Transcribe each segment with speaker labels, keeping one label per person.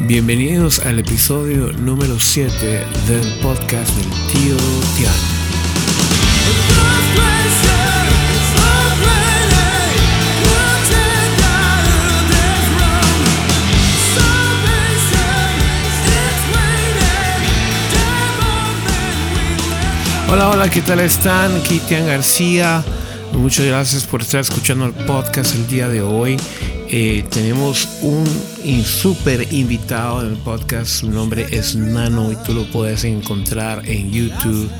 Speaker 1: Bienvenidos al episodio número 7 del podcast del tío Tian. Hola, hola, ¿qué tal están? Aquí Tian García. Muchas gracias por estar escuchando el podcast el día de hoy. Eh, tenemos un súper invitado en el podcast. Su nombre es Nano y tú lo puedes encontrar en YouTube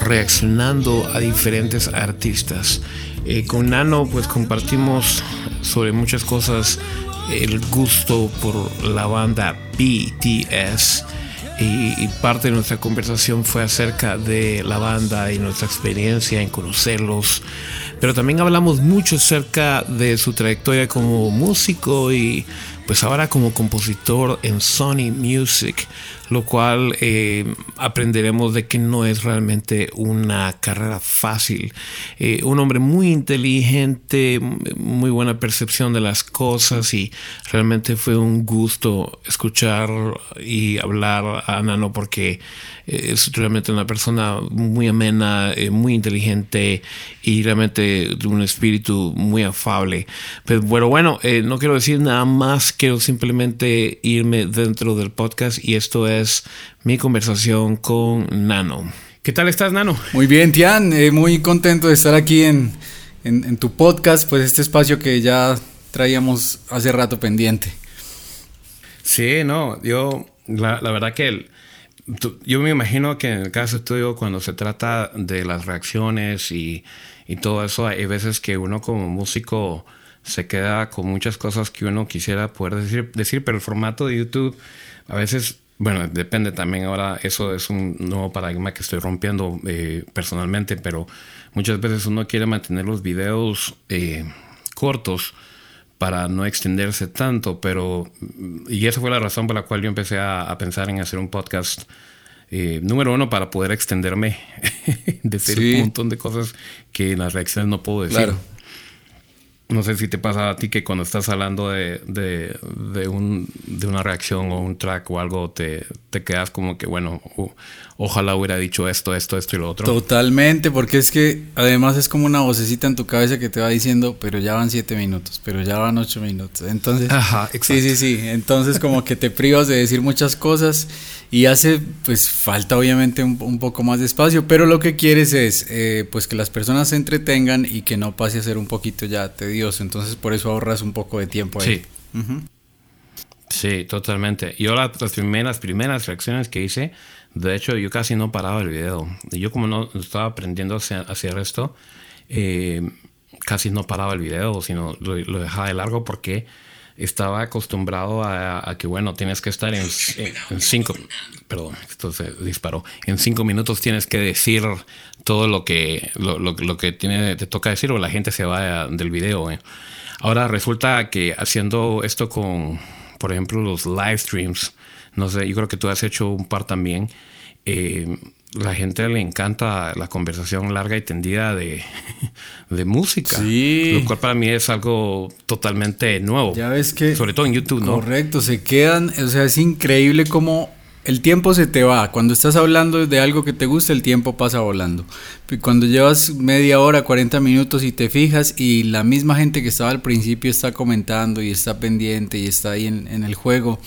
Speaker 1: reaccionando a diferentes artistas. Eh, con Nano pues compartimos sobre muchas cosas el gusto por la banda BTS. Y, parte de nuestra conversación fue acerca de la banda y nuestra experiencia en conocerlos, pero también hablamos mucho acerca de su trayectoria como músico y pues ahora como compositor en Sony Music, lo cual eh, aprenderemos de que no es realmente una carrera fácil. Eh, un hombre muy inteligente, muy buena percepción de las cosas y realmente fue un gusto escuchar y hablar a Nano porque es realmente una persona muy amena, eh, muy inteligente y realmente de un espíritu muy afable. Pero bueno, bueno, eh, no quiero decir nada más, quiero simplemente irme dentro del podcast y esto es mi conversación con Nano. ¿Qué tal estás, Nano?
Speaker 2: Muy bien, Tian, eh, muy contento de estar aquí en, en tu podcast, pues este espacio que ya traíamos hace rato pendiente.
Speaker 1: Sí, no, yo la, la verdad que el, yo me imagino que en el caso tuyo, cuando se trata de las reacciones y, y, todo eso, hay veces que uno como músico se queda con muchas cosas que uno quisiera poder decir, decir pero el formato de YouTube a veces, bueno, depende también ahora, eso es un nuevo paradigma que estoy rompiendo eh, personalmente, pero muchas veces uno quiere mantener los videos eh, cortos para no extenderse tanto, pero y esa fue la razón por la cual yo empecé a, pensar en hacer un podcast. Eh, número uno, para poder extenderme, decir un montón de cosas que en las reacciones no puedo decir. Claro. No sé si te pasa a ti que cuando estás hablando de, de, de, un, de una reacción o un track o algo, te, te quedas como que, bueno, ojalá hubiera dicho esto, esto, esto y lo otro.
Speaker 2: Totalmente, porque es que además es como una vocecita en tu cabeza que te va diciendo, pero ya van siete minutos, pero ya van ocho minutos. Entonces,
Speaker 1: Ajá,
Speaker 2: sí, sí, sí. Entonces como que te privas de decir muchas cosas y hace, pues falta obviamente un, un poco más de espacio, pero lo que quieres es, eh, pues que las personas se entretengan y que no pase a ser un poquito ya tedioso. Entonces por eso ahorras un poco de tiempo ahí.
Speaker 1: Sí. Uh -huh. Sí, totalmente. Yo las primeras, primeras reacciones que hice, de hecho, yo casi no paraba el video. Yo como no estaba aprendiendo a hacer esto, eh, casi no paraba el video, sino lo, lo, dejaba de largo porque estaba acostumbrado a, a que, bueno, tienes que estar en, en, en, cinco, perdón, esto se disparó, en cinco minutos tienes que decir todo lo que, lo, lo, lo que tiene, te toca decir o la gente se va del video. Eh. Ahora resulta que haciendo esto con por ejemplo, los live streams. No sé, yo creo que tú has hecho un par también. Eh, la gente le encanta la conversación larga y tendida de, de música.
Speaker 2: Sí.
Speaker 1: Lo cual para mí es algo totalmente nuevo.
Speaker 2: Ya ves que.
Speaker 1: Sobre todo en YouTube, ¿no?
Speaker 2: Correcto, se quedan. O sea, es increíble cómo el tiempo se te va. Cuando estás hablando de algo que te gusta, el tiempo pasa volando. Cuando llevas media hora, 40 minutos y te fijas y la misma gente que estaba al principio está comentando y está pendiente y está ahí en, en el juego,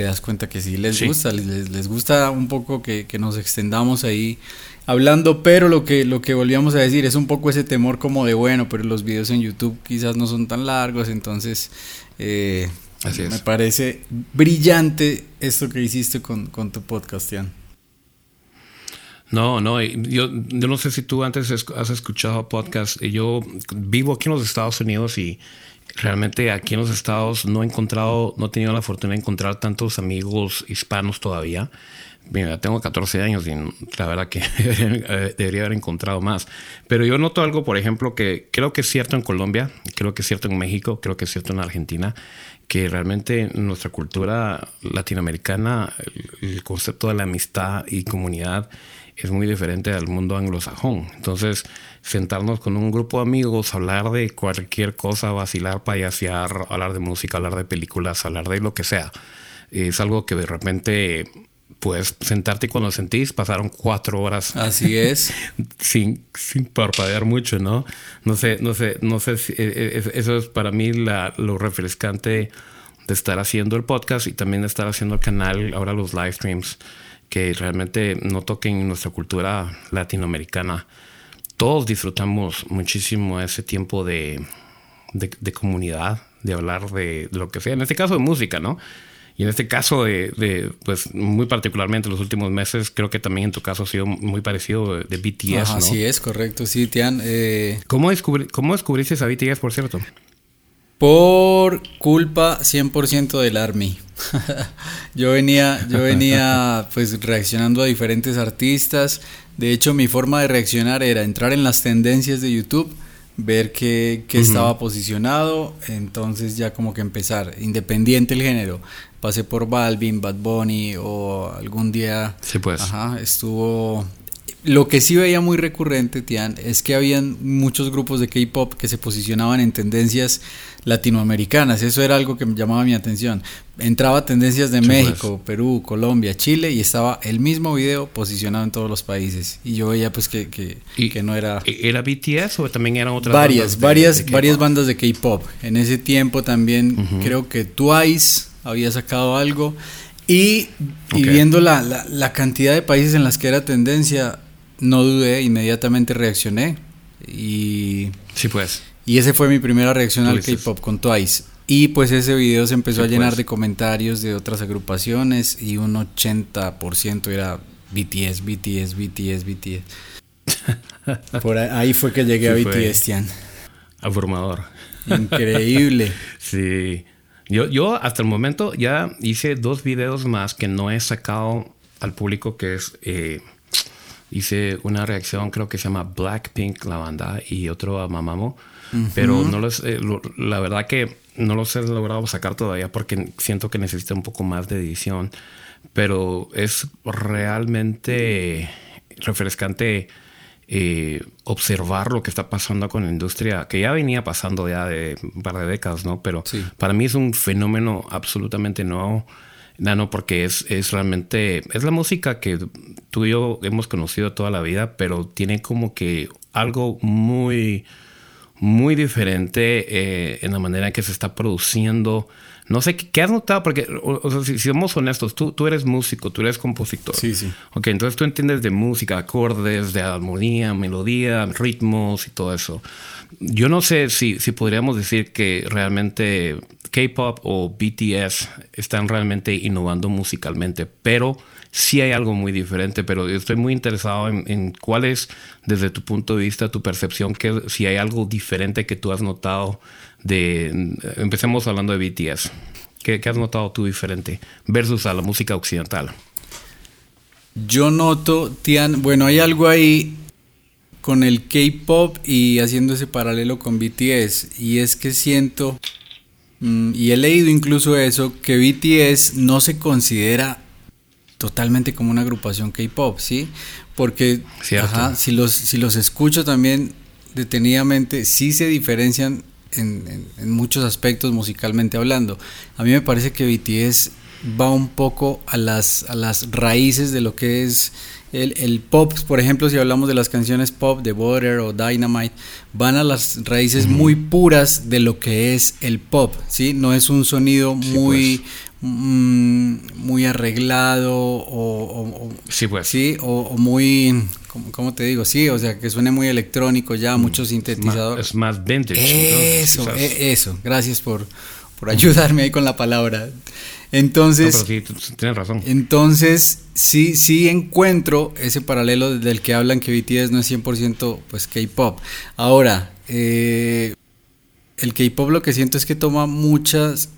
Speaker 2: te das cuenta que sí les sí. gusta, les, les, gusta un poco que, que, nos extendamos ahí hablando, pero lo que, lo que volvíamos a decir es un poco ese temor como de, bueno, pero los videos en YouTube quizás no son tan largos, entonces... Eh,
Speaker 1: Así es.
Speaker 2: Me parece brillante esto que hiciste con, con tu podcast, Ian.
Speaker 1: No, no, yo, yo no sé si tú antes has escuchado podcast. Yo vivo aquí en los Estados Unidos y realmente aquí en los Estados no he encontrado, no he tenido la fortuna de encontrar tantos amigos hispanos todavía. Mira, tengo 14 años y la verdad que debería haber encontrado más. Pero yo noto algo, por ejemplo, que creo que es cierto en Colombia, creo que es cierto en México, creo que es cierto en Argentina, que realmente nuestra cultura latinoamericana, el concepto de la amistad y comunidad es muy diferente al mundo anglosajón. Entonces, sentarnos con un grupo de amigos, hablar de cualquier cosa, vacilar, payasear, hablar de música, hablar de películas, hablar de lo que sea. es algo que de repente puedes sentarte y cuando sentís pasaron cuatro horas.
Speaker 2: Así es.
Speaker 1: sin, sin parpadear mucho, ¿no? No sé, no sé, no sé si e, e, eso es para mí la, lo refrescante de estar haciendo el podcast y también de estar haciendo el canal, ahora los live streams, que realmente no toquen nuestra cultura latinoamericana. Todos disfrutamos muchísimo ese tiempo de, de, comunidad, de hablar de, de, lo que sea, en este caso de música, ¿no? Y en este caso, de, pues muy particularmente los últimos meses, creo que también en tu caso ha sido muy parecido de, BTS.
Speaker 2: Así es, correcto, sí, Tian. Eh...
Speaker 1: ¿Cómo, ¿Cómo descubriste a BTS, por cierto?
Speaker 2: Por culpa 100% del Army. yo venía, yo venía pues reaccionando a diferentes artistas. De hecho, mi forma de reaccionar era entrar en las tendencias de YouTube ver qué, estaba posicionado, entonces ya como que empezar, independiente el género. Pasé por Balvin, Bad Bunny o algún día
Speaker 1: sí, pues.
Speaker 2: ajá, estuvo lo que sí veía muy recurrente, Tian, es que habían muchos grupos de K-pop que se posicionaban en tendencias latinoamericanas. Eso era algo que me llamaba mi atención. Entraba tendencias de México. Perú, Colombia, Chile y estaba el mismo video posicionado en todos los países. Y yo veía pues que, que, que no era...
Speaker 1: ¿E-, ¿Era BTS o también eran otras
Speaker 2: varias, Varias, varias bandas de K-pop. En ese tiempo también creo que Twice había sacado algo. Y, viendo la, la, la cantidad de países en las que era tendencia, no dudé, inmediatamente reaccioné. Y.
Speaker 1: Sí, pues.
Speaker 2: Y ese fue mi primera reacción al K-pop con Twice. Y pues ese video se empezó a llenar pues. de comentarios de otras agrupaciones y un 80% era BTS, BTS, BTS, BTS. Por ahí fue que llegué a BTS, Tian.
Speaker 1: Abrumador.
Speaker 2: Increíble.
Speaker 1: sí. Yo, yo hasta el momento ya hice dos videos más que no he sacado al público, que es eh, hice una reacción, creo que se llama Blackpink, la banda, y otro a Mamamo. Pero no los, eh, la verdad que no los he logrado sacar todavía porque siento que necesita un poco más de edición. Pero es realmente refrescante eh, observar lo que está pasando con la industria, que ya venía pasando ya de un par de décadas, ¿no? Pero para mí es un fenómeno absolutamente nuevo. Nano, porque es, es realmente, es la música que tú y yo hemos conocido toda la vida, pero tiene como que algo muy, muy diferente eh, en la manera en que se está produciendo. No sé, ¿qué, has notado? Porque, o, sea, si, somos honestos, tú, tú eres músico, tú eres compositor.
Speaker 2: Sí, sí.
Speaker 1: Ok, entonces tú entiendes de música, acordes, de armonía, melodía, ritmos y todo eso. Yo no sé si, si podríamos decir que realmente K-pop o BTS están realmente innovando musicalmente, pero sí hay algo muy diferente, pero estoy muy interesado en, cuál es, desde tu punto de vista, tu percepción, que si hay algo diferente que tú has notado de, empecemos hablando de BTS, ¿qué, has notado tú diferente versus a la música occidental?
Speaker 2: Yo noto, Tian, bueno, hay algo ahí con el K-pop y haciendo ese paralelo con BTS, y es que siento Mm, y he leído incluso eso, que BTS no se considera totalmente como una agrupación K-pop, ¿sí? Porque si, los, si los escucho también detenidamente, sí se diferencian en, muchos aspectos musicalmente hablando. A mí me parece que BTS va un poco a las, a las raíces de lo que es el, pop, por ejemplo, si hablamos de las canciones pop de Butter o Dynamite, van a las raíces muy puras de lo que es el pop, ¿sí? No es un sonido muy, pues. mm, muy arreglado o,
Speaker 1: sí, pues.
Speaker 2: ¿sí? O, muy, ¿cómo, te digo? Sí, o sea, que suene muy electrónico ya, mm. mucho sintetizador.
Speaker 1: Es más vintage.
Speaker 2: Eso, e, eso, gracias por, por ayudarme ahí con la palabra. Entonces,
Speaker 1: tienes razón.
Speaker 2: Entonces, sí, sí encuentro ese paralelo del que hablan que BTS no es 100% pues K-pop. Ahora, eh, el K-pop lo que siento es que toma muchas,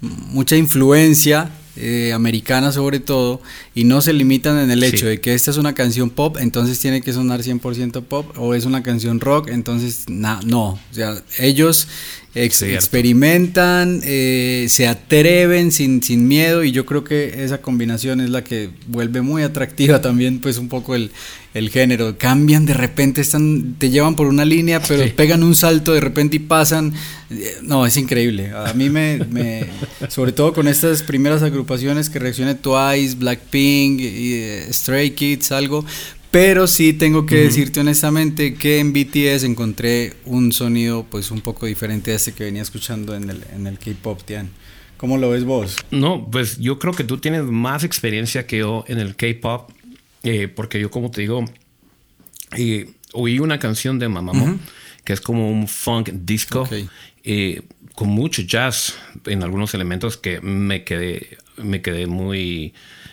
Speaker 2: mucha influencia eh, americana sobre todo y no se limitan en el hecho de que esta es una canción pop, entonces tiene que sonar 100% pop o es una canción rock, entonces no, o sea, ellos experimentan, eh, se atreven sin, sin miedo y yo creo que esa combinación es la que vuelve muy atractiva también pues un poco el, el género. Cambian de repente, están, te llevan por una línea, pero pegan un salto de repente y pasan. Eh, no, es increíble. A mí me, me sobre todo con estas primeras agrupaciones que reaccioné Twice, Blackpink, y, eh, Stray Kids, algo, pero sí tengo que decirte honestamente que en BTS encontré un sonido pues un poco diferente a este que venía escuchando en el, en el K-Pop, Tian. ¿Cómo lo ves vos?
Speaker 1: No, pues yo creo que tú tienes más experiencia que yo en el K-Pop, eh, porque yo como te digo, eh, oí una canción de Mamamoo, que es como un funk disco, eh, con mucho jazz en algunos elementos que me quedé, me quedé muy,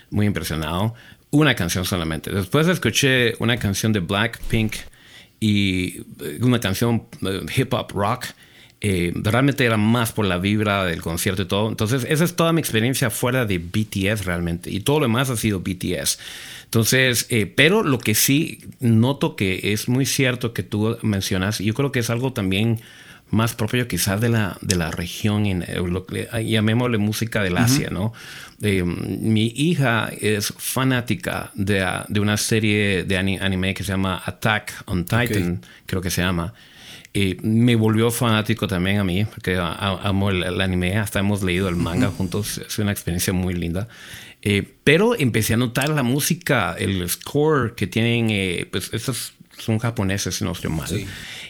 Speaker 1: muy impresionado una canción solamente. Después escuché una canción de Blackpink y eh, una canción eh, hip hop rock. Eh, realmente era más por la vibra del concierto y todo. Entonces, esa es toda mi experiencia fuera de BTS realmente. Y todo lo demás ha sido BTS. Entonces, pero lo que sí noto que es muy cierto que tú mencionas, y yo creo que es algo también más propio quizás de la, de la región, en, lo llamémosle música del Asia, ¿no? Mi hija es fanática de, de, una serie de anime que se llama Attack on Titan, creo que se llama. Y me volvió fanático también a mí, porque amo el, anime, hasta hemos leído el manga juntos, es una experiencia muy linda. Eh, pero empecé a notar la música, el score que tienen, eh, pues estos son japoneses, si no estoy mal.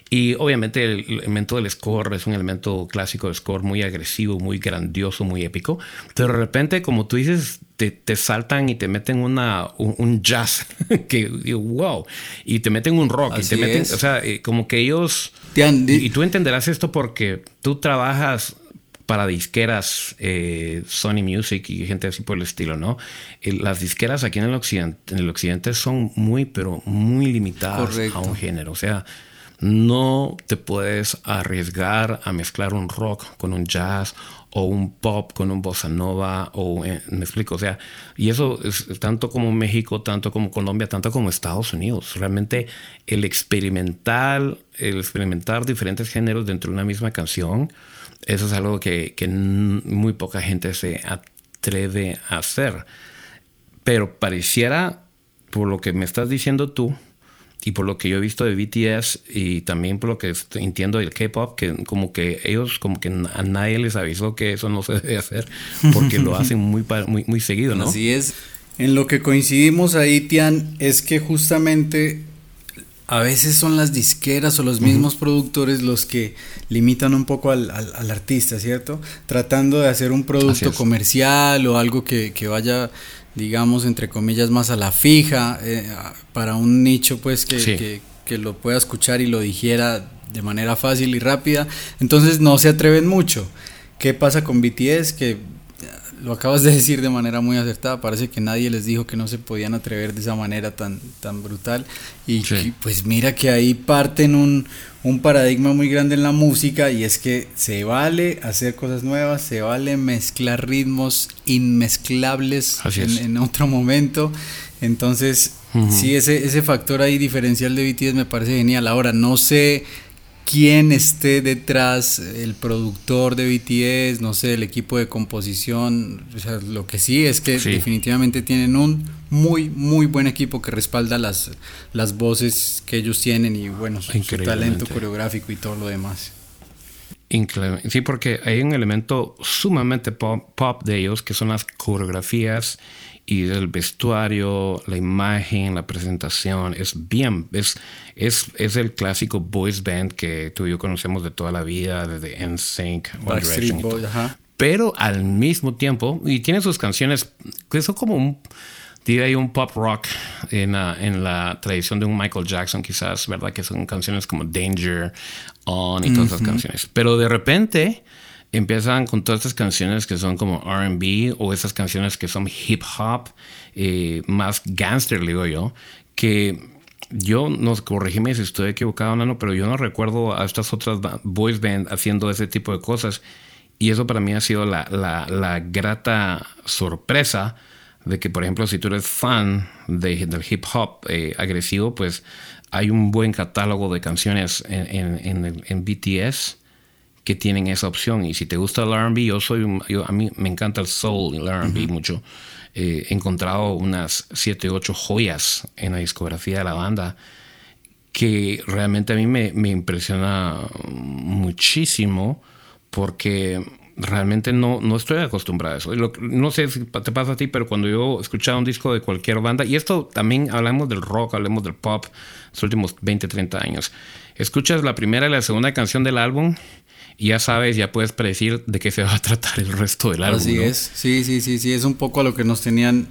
Speaker 1: Y obviamente el elemento del score es un elemento clásico de score muy agresivo, muy grandioso, muy épico. Pero de repente, como tú dices, te, te saltan y te meten una, un, jazz que, wow, y te meten un rock, y te meten, o sea, eh, como que ellos... y, tú entenderás esto porque tú trabajas para disqueras, eh, Sony Music y gente así por el estilo, ¿no? las disqueras aquí en el occidente, en el occidente son muy, pero muy limitadas a un género. O sea, no te puedes arriesgar a mezclar un rock con un jazz o un pop con un bossa nova o eh, me explico, o sea, y eso es tanto como México, tanto como Colombia, tanto como Estados Unidos. Realmente el experimentar, el experimentar diferentes géneros dentro de una misma canción, eso es algo que, que muy poca gente se atreve a hacer. Pero pareciera, por lo que me estás diciendo tú, y por lo que yo he visto de BTS y también por lo que entiendo del K-pop, que como que ellos, como que a nadie les avisó que eso no se debe hacer, porque lo hacen muy, muy, muy seguido, ¿no?
Speaker 2: Así es. En lo que coincidimos ahí, Tian, es que justamente a veces son las disqueras o los mismos productores los que limitan un poco al, al, artista, ¿cierto? Tratando de hacer un producto comercial o algo que, que vaya digamos, entre comillas, más a la fija, eh, para un nicho pues que, que, lo pueda escuchar y lo digiera de manera fácil y rápida. Entonces no se atreven mucho. ¿Qué pasa con BTS? Que lo acabas de decir de manera muy acertada, parece que nadie les dijo que no se podían atrever de esa manera tan, tan brutal. Y, pues mira que ahí parten un, un, paradigma muy grande en la música y es que se vale hacer cosas nuevas, se vale mezclar ritmos inmezclables en, en, otro momento. Entonces, sí, ese, ese factor ahí diferencial de BTS me parece genial. Ahora, no sé quién esté detrás, el productor de BTS, no sé, el equipo de composición, o sea, lo que sí es que definitivamente tienen un muy, muy buen equipo que respalda las, las voces que ellos tienen y bueno, su, talento coreográfico y todo lo demás.
Speaker 1: Increíble. Sí, porque hay un elemento sumamente pop de ellos que son las coreografías y el vestuario, la imagen, la presentación, es bien, es, es, es el clásico boys band que tú y yo conocemos de toda la vida, desde NSYNC, One Direction. Pero al mismo tiempo, y tiene sus canciones que son como un, diría un pop rock en la, en la tradición de un Michael Jackson, quizás, ¿verdad? Que son canciones como Danger, On y todas esas canciones. Pero de repente empiezan con todas estas canciones que son como RB o esas canciones que son hip hop, eh, más gangster, le digo yo, que yo, no corregime si estoy equivocado, no, pero yo no recuerdo a estas otras boys band haciendo ese tipo de cosas. Y eso para mí ha sido la, la, grata sorpresa de que, por ejemplo, si tú eres fan de, del hip hop eh, agresivo, pues hay un buen catálogo de canciones en, en, en, en BTS que tienen esa opción. Y si te gusta el RB, yo soy, yo, a mí me encanta el soul y el RB mucho. Eh, he encontrado unas 7, 8 joyas en la discografía de la banda que realmente a mí me, me impresiona muchísimo porque realmente no, no estoy acostumbrado a eso. no sé si te pasa a ti, pero cuando yo escuchaba un disco de cualquier banda, y esto también hablamos del rock, hablamos del pop, los últimos 20, 30 años, escuchas la primera y la segunda canción del álbum y ya sabes, ya puedes predecir de qué se va a tratar el resto del álbum.
Speaker 2: Así es, sí, sí, sí, sí, es un poco a lo que nos tenían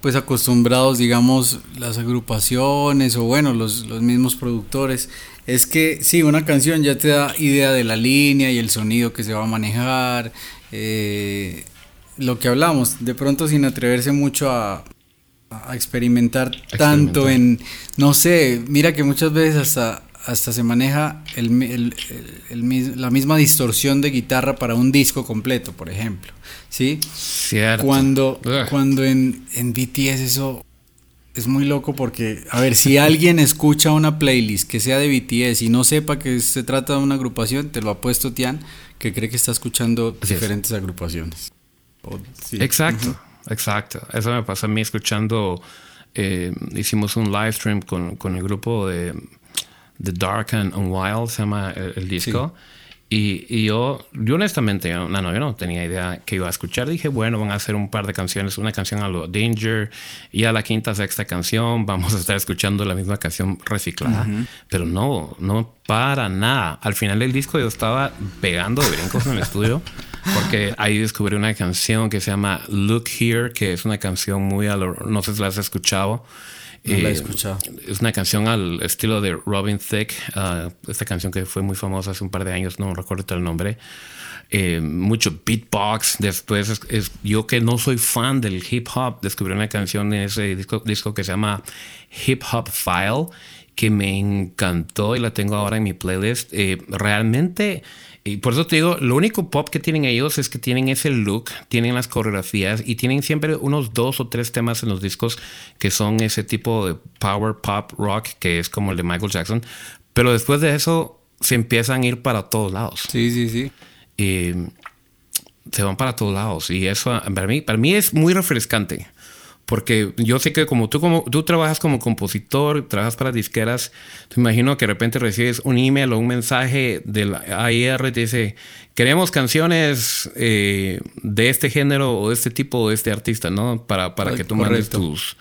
Speaker 2: pues acostumbrados, digamos, las agrupaciones o bueno, los, los mismos productores. Es que sí, una canción ya te da idea de la línea y el sonido que se va a manejar, eh, lo que hablamos, de pronto sin atreverse mucho a, experimentar, tanto en, no sé, mira que muchas veces hasta, hasta se maneja el, la misma distorsión de guitarra para un disco completo, por ejemplo, ¿sí?
Speaker 1: Cierto.
Speaker 2: Cuando, cuando en, en BTS eso es muy loco porque, a ver, si alguien escucha una playlist que sea de BTS y no sepa que se trata de una agrupación, te lo ha puesto Tian, que cree que está escuchando diferentes agrupaciones.
Speaker 1: Exacto, exacto. Eso me pasa a mí escuchando, eh, hicimos un live stream con, con, el grupo de The Dark and, Wild, se llama el, disco. Y, y, yo, yo honestamente, no, no, yo no tenía idea que iba a escuchar. Dije, bueno, van a hacer un par de canciones, una canción a lo Danger y a la quinta, sexta canción vamos a estar escuchando la misma canción reciclada. Pero no, no para nada. Al final del disco yo estaba pegando de brincos en el estudio porque ahí descubrí una canción que se llama Look Here, que es una canción muy a lo, no sé si la has escuchado.
Speaker 2: No la he eh, escuchado.
Speaker 1: Es una canción al estilo de Robin Thicke, uh, esta canción que fue muy famosa hace un par de años, no recuerdo el nombre. Eh, mucho beatbox. Después, es, yo que no soy fan del hip hop, descubrí una canción en ese disco, disco que se llama Hip Hop File, que me encantó y la tengo ahora en mi playlist. Eh, realmente y por eso te digo, lo único pop que tienen ellos es que tienen ese look, tienen las coreografías y tienen siempre unos dos o tres temas en los discos que son ese tipo de power pop rock que es como el de Michael Jackson. Pero después de eso se empiezan a ir para todos lados.
Speaker 2: Sí, sí, sí.
Speaker 1: Y se van para todos lados. Y eso para mí, para mí es muy refrescante. Porque yo sé que como tú, como tú trabajas como compositor, trabajas para disqueras, te imagino que de repente recibes un email o un mensaje del AIR te dice, queremos canciones eh, de este género o de este tipo o de este artista, ¿no? Para, para que tú mandes tus,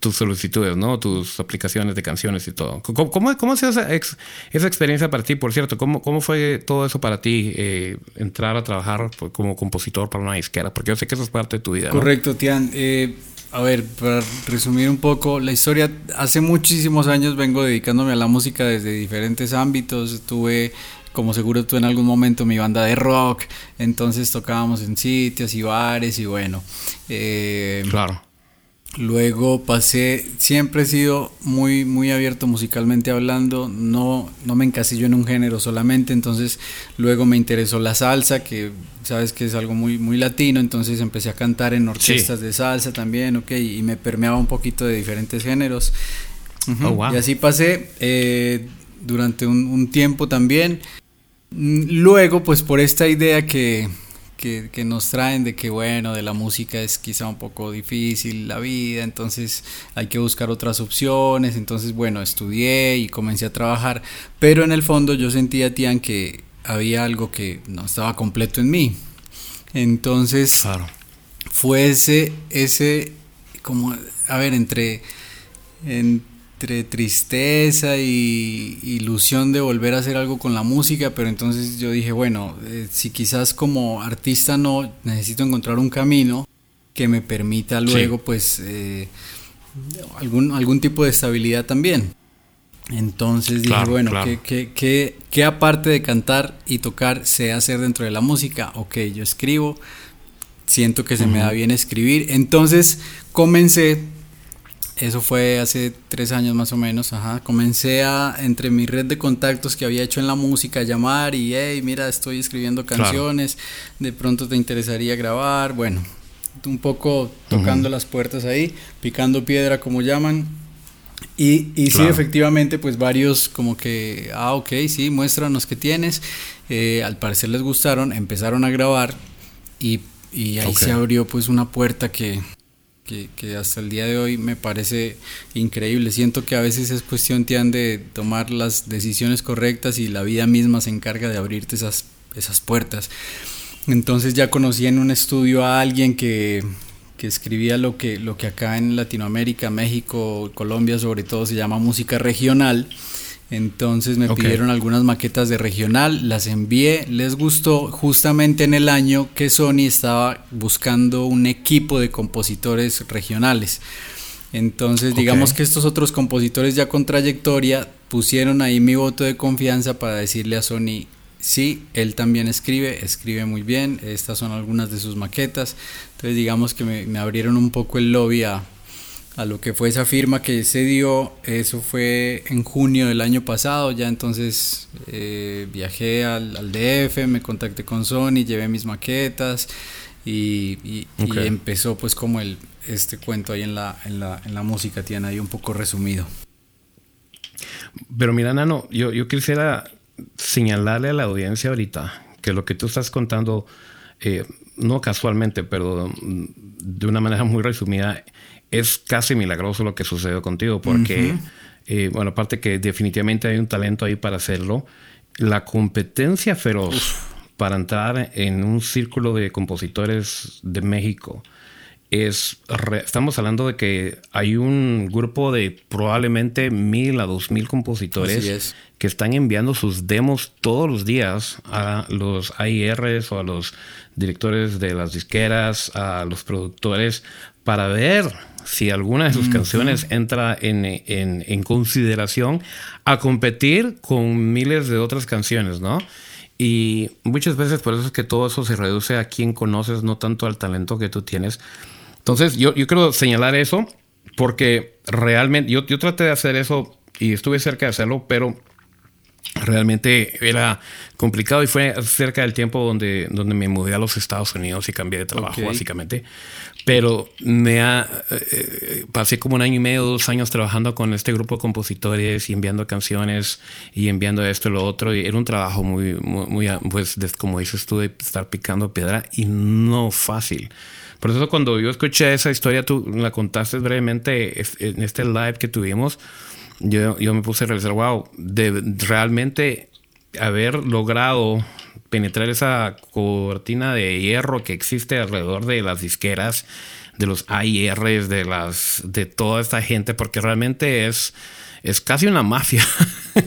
Speaker 1: tus solicitudes, ¿no? Tus aplicaciones de canciones y todo. ¿Cómo, cómo, ha sido esa, esa, experiencia para ti, por cierto? ¿Cómo, cómo fue todo eso para ti, eh, entrar a trabajar como compositor para una disquera? Porque yo sé que eso es parte de tu vida.
Speaker 2: Correcto, Tian. Eh, a ver, para resumir un poco la historia, hace muchísimos años vengo dedicándome a la música desde diferentes ámbitos. Tuve como seguro tú en algún momento mi banda de rock, entonces tocábamos en sitios y bares y bueno.
Speaker 1: Eh, claro.
Speaker 2: Luego pasé, siempre he sido muy, muy abierto musicalmente hablando, no, no me encasillo en un género solamente, entonces luego me interesó la salsa, que sabes que es algo muy, muy latino, entonces empecé a cantar en orquestas de salsa también, ok, y me permeaba un poquito de diferentes géneros. Oh, y así pasé eh, durante un tiempo también. Luego, pues por esta idea que, que, nos traen de que, bueno, de la música es quizá un poco difícil la vida, entonces hay que buscar otras opciones, entonces, bueno, estudié y comencé a trabajar, pero en el fondo yo sentía, Tian, que había algo que no estaba completo en mí. Entonces, fue ese, ese, como, a ver, entre, entre tristeza y ilusión de volver a hacer algo con la música, pero entonces yo dije, bueno, eh, si quizás como artista no, necesito encontrar un camino que me permita luego pues eh, algún, algún tipo de estabilidad también. Entonces dije, bueno, ¿qué, aparte de cantar y tocar sé hacer dentro de la música? Ok, yo escribo, siento que se me da bien escribir, entonces comencé eso fue hace tres años más o menos, ajá. Comencé a, entre mi red de contactos que había hecho en la música, llamar y, hey, mira, estoy escribiendo canciones, de pronto te interesaría grabar, bueno, un poco tocando las puertas ahí, picando piedra como llaman. Y, y sí, efectivamente, pues varios como que, ah, ok, sí, muéstranos qué tienes. Eh, al parecer les gustaron, empezaron a grabar y, y ahí se abrió pues una puerta que, que, hasta el día de hoy me parece increíble. Siento que a veces es cuestión, Tian, de tomar las decisiones correctas y la vida misma se encarga de abrirte esas, esas puertas. Entonces ya conocí en un estudio a alguien que, que escribía lo que, lo que acá en Latinoamérica, México, Colombia sobre todo se llama música regional. Entonces me pidieron algunas maquetas de regional, las envié, les gustó justamente en el año que Sony estaba buscando un equipo de compositores regionales. Entonces digamos que estos otros compositores ya con trayectoria pusieron ahí mi voto de confianza para decirle a Sony, sí, él también escribe, escribe muy bien, estas son algunas de sus maquetas. Entonces digamos que me, me abrieron un poco el lobby a, a lo que fue esa firma que se dio. Eso fue en junio del año pasado. Ya entonces eh, viajé al, DF, me contacté con Sony, llevé mis maquetas y, empezó pues como el, este cuento ahí en la, en la, en la música, tiene ahí un poco resumido.
Speaker 1: Pero mira, Nano, yo, yo quisiera señalarle a la audiencia ahorita que lo que tú estás contando, eh, no casualmente, pero de una manera muy resumida, es casi milagroso lo que sucedió contigo, porque, eh, bueno, aparte que definitivamente hay un talento ahí para hacerlo, la competencia feroz para entrar en un círculo de compositores de México es, estamos hablando de que hay un grupo de probablemente mil a dos mil compositores que están enviando sus demos todos los días a los AIRs o a los directores de las disqueras, a los productores, para ver si alguna de sus canciones entra en, consideración a competir con miles de otras canciones, ¿no? Y muchas veces por eso es que todo eso se reduce a quien conoces, no tanto al talento que tú tienes. Entonces, yo, yo quiero señalar eso porque realmente yo, yo traté de hacer eso y estuve cerca de hacerlo, pero realmente era complicado y fue cerca del tiempo donde, donde me mudé a los Estados Unidos y cambié de trabajo, básicamente. Pero me ha, eh, pasé como un año y medio, dos años trabajando con este grupo de compositores y enviando canciones y enviando esto y lo otro. Y era un trabajo muy, muy, pues, como dices tú, de estar picando piedra y no fácil. Por eso cuando yo escuché esa historia, tú la contaste brevemente en este live que tuvimos, yo, yo me puse a realizar, wow, de realmente haber logrado penetrar esa cortina de hierro que existe alrededor de las disqueras, de los AIRs, de las de toda esta gente, porque realmente es, es casi una mafia.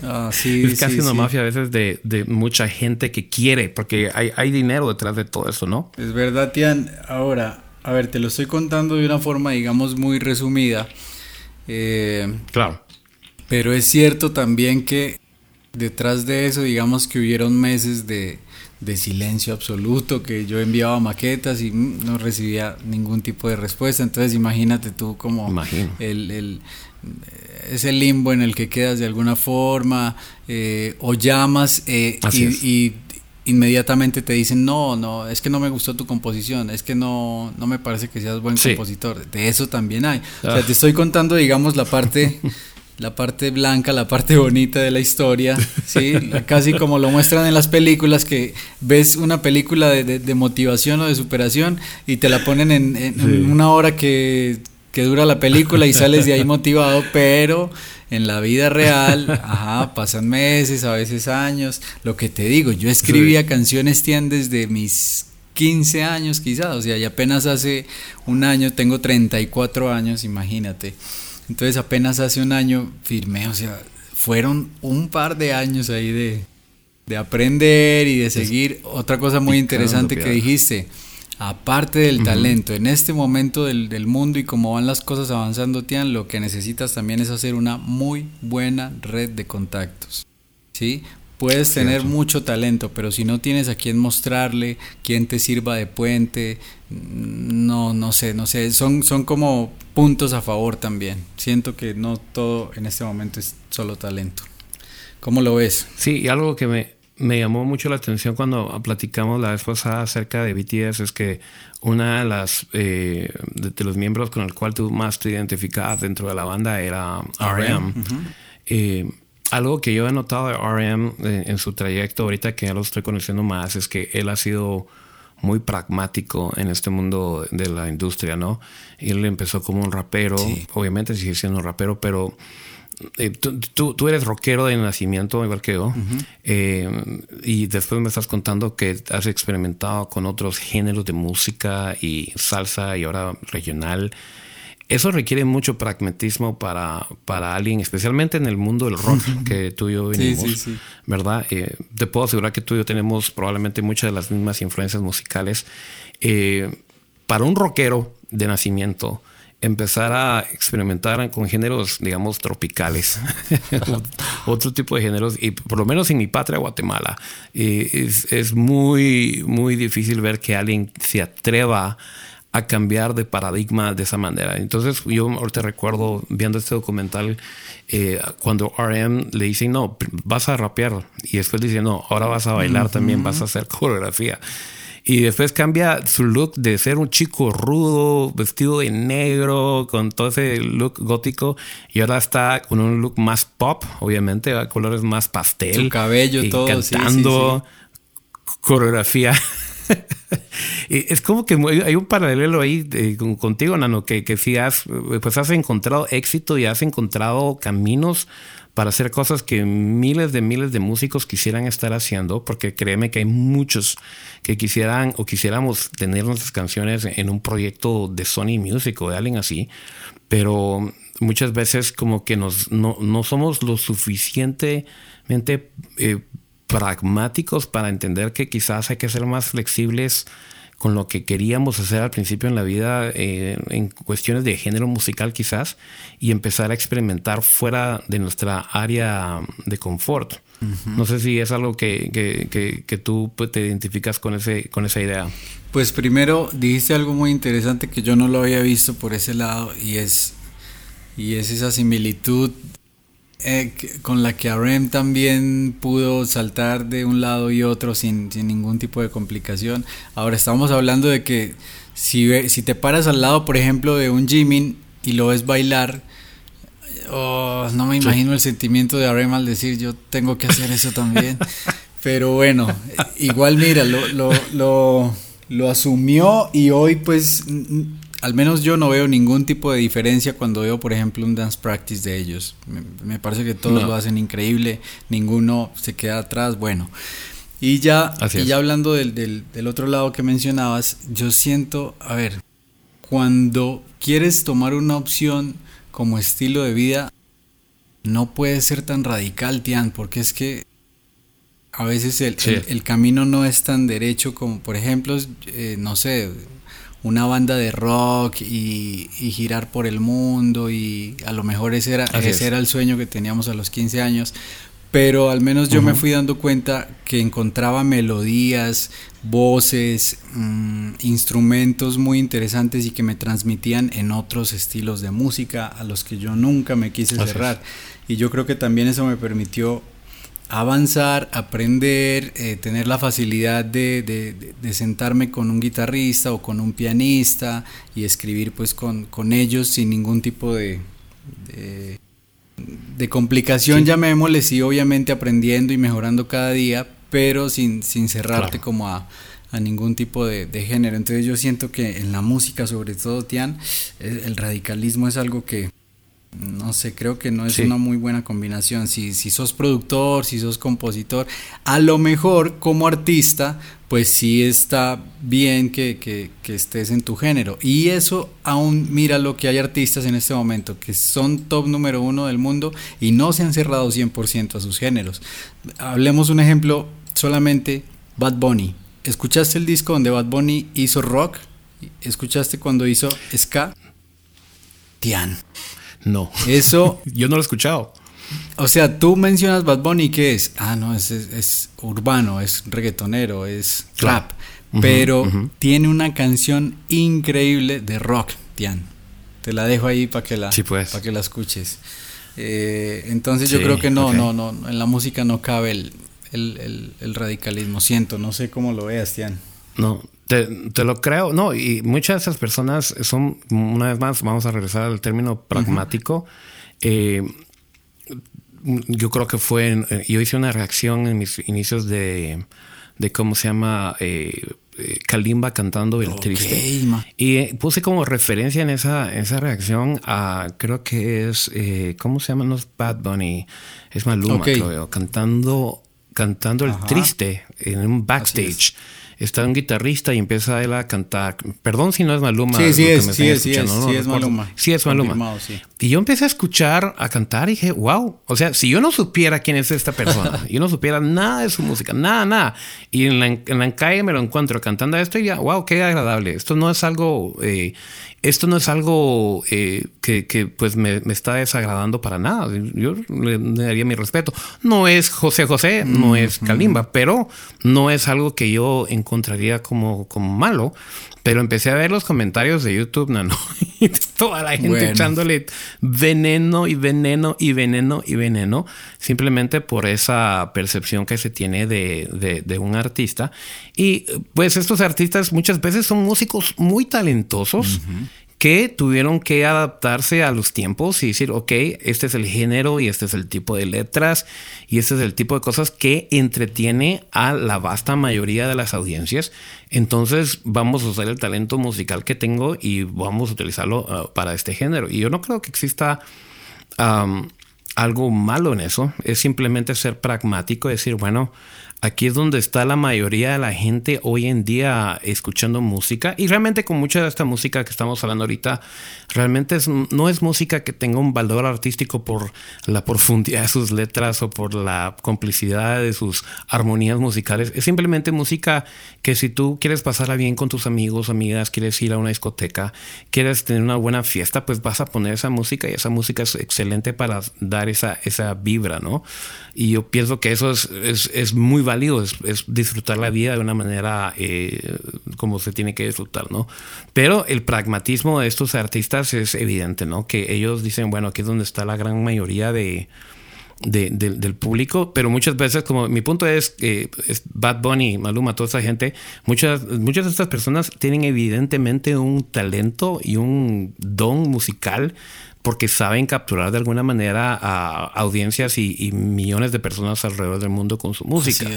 Speaker 1: Ah, sí, es casi una mafia a veces de, de, mucha gente que quiere, porque hay, hay dinero detrás de todo eso, ¿no?
Speaker 2: Es verdad, Tian. Ahora, a ver, te lo estoy contando de una forma, digamos, muy resumida.
Speaker 1: Eh, claro.
Speaker 2: Pero es cierto también que detrás de eso, digamos que hubieron meses de, silencio absoluto, que yo enviaba maquetas y mm, no recibía ningún tipo de respuesta. Entonces imagínate tú como el, el, ese limbo en el que quedas de alguna forma, eh, o llamas eh, y, inmediatamente te dicen, no, no, es que no me gustó tu composición, es que no, no me parece que seas buen compositor. De eso también hay. O sea, ah. te estoy contando, digamos, la parte la parte blanca, la parte bonita de la historia, ¿sí? casi como lo muestran en las películas, que ves una película de, motivación o de superación y te la ponen en, una hora que, dura la película y sales de ahí motivado, pero en la vida real, ajá, pasan meses, a veces años, lo que te digo, yo escribía canciones tian desde mis 15 años quizás, o sea, y apenas hace un año, tengo 34 años, imagínate. Entonces apenas hace un año firmé, o sea, fueron un par de años ahí de, aprender y de seguir. Otra cosa muy interesante que dijiste, aparte del talento, en este momento del, del, mundo y cómo van las cosas avanzando, Tian, lo que necesitas también es hacer una muy buena red de contactos. ¿Sí? Puedes tener mucho talento, pero si no tienes a quién mostrarle, quién te sirva de puente, no, no sé, no sé, son, son como puntos a favor también. Siento que no todo en este momento es solo talento. ¿Cómo lo ves?
Speaker 1: Sí, y algo que me, me llamó mucho la atención cuando platicamos la vez pasada acerca de BTS es que una de las eh, de, los miembros con el cual tú más te identificabas dentro de la banda era RM. Eh, algo que yo he notado de RM eh, en su trayecto ahorita que ya lo estoy conociendo más es que él ha sido muy pragmático en este mundo de la industria, ¿no? Él empezó como un rapero, obviamente sigue siendo un rapero, pero eh, tú, tú, eres rockero de nacimiento, igual que yo, eh, y después me estás contando que has experimentado con otros géneros de música y salsa y ahora regional. Eso requiere mucho pragmatismo para, para alguien, especialmente en el mundo del rock que tú y yo venimos, ¿verdad? Eh, te puedo asegurar que tú y yo tenemos probablemente muchas de las mismas influencias musicales. para un rockero de nacimiento, empezar a experimentar con géneros, digamos, tropicales, otro tipo de géneros, y por lo menos en mi patria, Guatemala, es, es, muy, muy difícil ver que alguien se atreva a cambiar de paradigma de esa manera. Entonces yo ahorita recuerdo viendo este documental eh, cuando RM le dice, no, vas a rapear y después dice, no, ahora vas a bailar también, vas a hacer coreografía. Y después cambia su look de ser un chico rudo, vestido de negro, con todo ese look gótico, y ahora está con un look más pop, obviamente, colores más pastel.
Speaker 2: Su cabello, todo.
Speaker 1: Cantando, coreografía. es como que hay un paralelo ahí eh, contigo, Nano, que, que si has, pues has encontrado éxito y has encontrado caminos para hacer cosas que miles de miles de músicos quisieran estar haciendo, porque créeme que hay muchos que quisieran o quisiéramos tener nuestras canciones en un proyecto de Sony Music o de alguien así, pero muchas veces como que nos, no, somos lo suficientemente eh, pragmáticos para entender que quizás hay que ser más flexibles con lo que queríamos hacer al principio en la vida eh, en cuestiones de género musical quizás y empezar a experimentar fuera de nuestra área de confort. No sé si es algo que, que, que, tú pues, te identificas con, ese, con esa idea.
Speaker 2: Pues primero dijiste algo muy interesante que yo no lo había visto por ese lado y es, y es esa similitud eh, con la que Arem también pudo saltar de un lado y otro sin, sin, ningún tipo de complicación. Ahora estamos hablando de que si, si te paras al lado, por ejemplo, de un Jimin y lo ves bailar, oh, no me imagino el sentimiento de Arem al decir yo tengo que hacer eso también. Pero bueno, igual mira, lo, lo, lo, lo asumió y hoy pues al menos yo no veo ningún tipo de diferencia cuando veo, por ejemplo, un dance practice de ellos. Me, parece que todos lo hacen increíble, ninguno se queda atrás. Bueno, y ya, y ya hablando del, del, del otro lado que mencionabas, yo siento, a ver, cuando quieres tomar una opción como estilo de vida, no puede ser tan radical, Tian, porque es que a veces el, el, camino no es tan derecho como, por ejemplo, eh, no sé, una banda de rock y, girar por el mundo y a lo mejor ese era, ese era el sueño que teníamos a los 15 años. Pero al menos yo me fui dando cuenta que encontraba melodías, voces, mm, instrumentos muy interesantes y que me transmitían en otros estilos de música a los que yo nunca me quise cerrar. Y yo creo que también eso me permitió avanzar, aprender, eh, tener la facilidad de, sentarme con un guitarrista o con un pianista y escribir pues con, con ellos sin ningún tipo de, de, complicación, ya me y obviamente aprendiendo y mejorando cada día, pero sin, sin cerrarte como a, a, ningún tipo de, género. Entonces yo siento que en la música, sobre todo, Tian, el radicalismo es algo que, no sé, creo que no es una muy buena combinación. Si, si sos productor, si sos compositor, a lo mejor como artista, pues sí está bien que, que, que, estés en tu género. Y eso aún mira lo que hay artistas en este momento, que son top número uno del mundo y no se han cerrado 100% a sus géneros. Hablemos un ejemplo solamente, Bad Bunny. ¿Escuchaste el disco donde Bad Bunny hizo rock? ¿Escuchaste cuando hizo ska? Tian.
Speaker 1: No.
Speaker 2: Eso.
Speaker 1: Yo no lo he escuchado.
Speaker 2: O sea, tú mencionas Bad Bunny, ¿qué es? Ah, no, es, es, urbano, es reggaetonero, es rap. pero tiene una canción increíble de rock, Tian. Te la dejo ahí para que la,
Speaker 1: pues.
Speaker 2: que la escuches. Eh, entonces yo creo que no, no, no, en la música no cabe el, el, el, radicalismo, siento, no sé cómo lo veas, Tian.
Speaker 1: No, te, te, lo creo, no, y muchas de esas personas son, una vez más, vamos a regresar al término pragmático. eh, yo creo que fue, eh, yo hice una reacción en mis inicios de, de cómo se llama, eh, Kalimba cantando El Triste. Y puse como referencia en esa, esa reacción a, creo que es, eh, ¿cómo se llama? No es Bad Bunny, es Maluma, creo, cantando, cantando El Triste en un backstage está un guitarrista y empieza él a cantar. Perdón si no es Maluma.
Speaker 2: Sí, sí, es, sí, es, sí, es, sí es Maluma.
Speaker 1: Sí es Maluma. Y yo empecé a escuchar, a cantar y dije, wow. O sea, si yo no supiera quién es esta persona, yo no supiera nada de su música, nada, nada. Y en la, en la calle me lo encuentro cantando esto y ya, wow, qué agradable. Esto no es algo eh, esto no es algo eh, que, que, pues me, me, está desagradando para nada. Yo le, daría mi respeto. No es José José, no mm, es Kalimba, mm. pero no es algo que yo encontraría como, como malo. Pero empecé a ver los comentarios de YouTube, Nano. Y toda la gente echándole veneno y veneno y veneno y veneno. Simplemente por esa percepción que se tiene de, de, de un artista. Y pues estos artistas muchas veces son músicos muy talentosos. Uh -huh que tuvieron que adaptarse a los tiempos y decir, ok, este es el género y este es el tipo de letras y este es el tipo de cosas que entretiene a la vasta mayoría de las audiencias. Entonces vamos a usar el talento musical que tengo y vamos a utilizarlo uh, para este género. Y yo no creo que exista algo malo en eso. Es simplemente ser pragmático y decir, bueno, Aquí es donde está la mayoría de la gente hoy en día escuchando música y realmente con mucha de esta música que estamos hablando ahorita, realmente es, no es música que tenga un valor artístico por la profundidad de sus letras o por la complicidad de sus armonías musicales. Es simplemente música que si tú quieres pasarla bien con tus amigos, amigas, quieres ir a una discoteca, quieres tener una buena fiesta, pues vas a poner esa música y esa música es excelente para dar esa, esa vibra, ¿no? Y yo pienso que eso es, es, es muy válido, es, es, disfrutar la vida de una manera eh, como se tiene que disfrutar, ¿no? Pero el pragmatismo de estos artistas es evidente, ¿no? Que ellos dicen, bueno, aquí es donde está la gran mayoría de, de, de, del público, pero muchas veces, como mi punto es que es Bad Bunny, Maluma, toda esa gente, muchas, muchas de estas personas tienen evidentemente un talento y un don musical porque saben capturar de alguna manera a audiencias y, y, millones de personas alrededor del mundo con su música.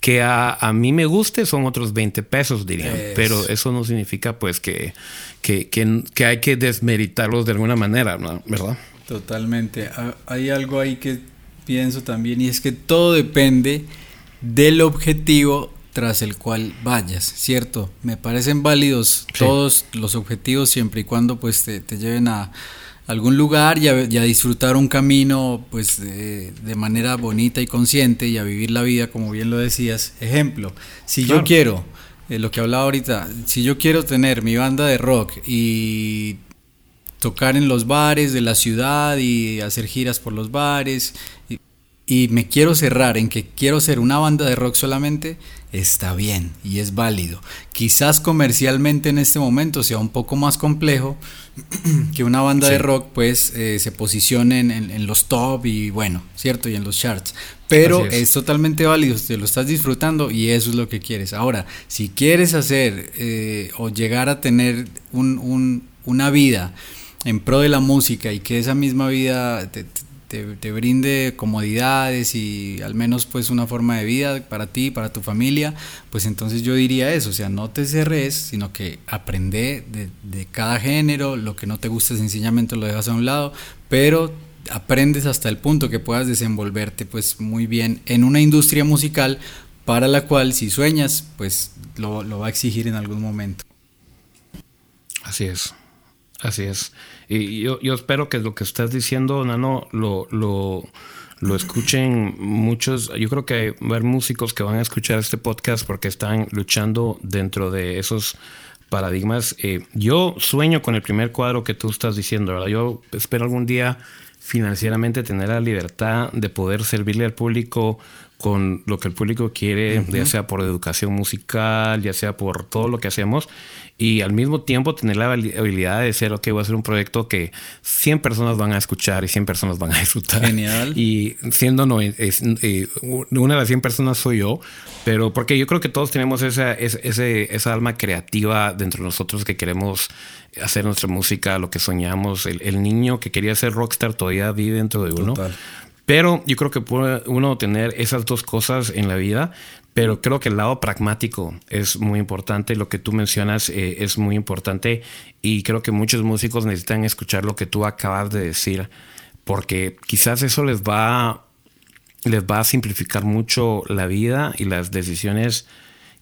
Speaker 1: Que a, a, mí me guste son otros 20 pesos, dirían. Es. Pero eso no significa pues que, que, que, que, hay que desmeritarlos de alguna manera, ¿no? ¿verdad?
Speaker 2: Totalmente. Hay algo ahí que pienso también y es que todo depende del objetivo tras el cual vayas, ¿cierto? Me parecen válidos sí. todos los objetivos siempre y cuando pues te, te lleven a algún lugar y a, y a, disfrutar un camino pues de, de, manera bonita y consciente y a vivir la vida como bien lo decías. Ejemplo, si claro. yo quiero, eh, lo que hablaba ahorita, si yo quiero tener mi banda de rock y tocar en los bares de la ciudad y hacer giras por los bares y, y me quiero cerrar en que quiero ser una banda de rock solamente, está bien y es válido. Quizás comercialmente en este momento sea un poco más complejo que una banda sí. de rock pues eh, se posicione en, en, en, los top y bueno, cierto, y en los charts. Pero es. es. totalmente válido, te lo estás disfrutando y eso es lo que quieres. Ahora, si quieres hacer eh, o llegar a tener un, un, una vida en pro de la música y que esa misma vida te, te, te, brinde comodidades y al menos pues una forma de vida para ti, para tu familia, pues entonces yo diría eso, o sea, no te cerres, sino que aprende de, cada género, lo que no te gusta sencillamente lo dejas a un lado, pero aprendes hasta el punto que puedas desenvolverte pues muy bien en una industria musical para la cual si sueñas pues lo, lo va a exigir en algún momento.
Speaker 1: Así es. Así es. Y yo, yo espero que lo que estás diciendo, Nano, lo, lo, lo escuchen muchos. Yo creo que va a haber músicos que van a escuchar este podcast porque están luchando dentro de esos paradigmas. Eh, yo sueño con el primer cuadro que tú estás diciendo, ¿verdad? Yo espero algún día financieramente tener la libertad de poder servirle al público con lo que el público quiere, ya sea por educación musical, ya sea por todo lo que hacemos, y al mismo tiempo tener la habilidad de decir, ok, voy a hacer un proyecto que 100 personas van a escuchar y 100 personas van a disfrutar.
Speaker 2: Genial.
Speaker 1: Y siendo no, es, eh, una de las 100 personas soy yo, pero porque yo creo que todos tenemos esa, esa alma creativa dentro de nosotros que queremos hacer nuestra música, lo que soñamos. El, el niño que quería ser rockstar todavía vive dentro de uno. Total. Pero yo creo que puede uno tener esas dos cosas en la vida, pero creo que el lado pragmático es muy importante. Lo que tú mencionas eh, es muy importante y creo que muchos músicos necesitan escuchar lo que tú acabas de decir, porque quizás eso les va, les va a simplificar mucho la vida y las decisiones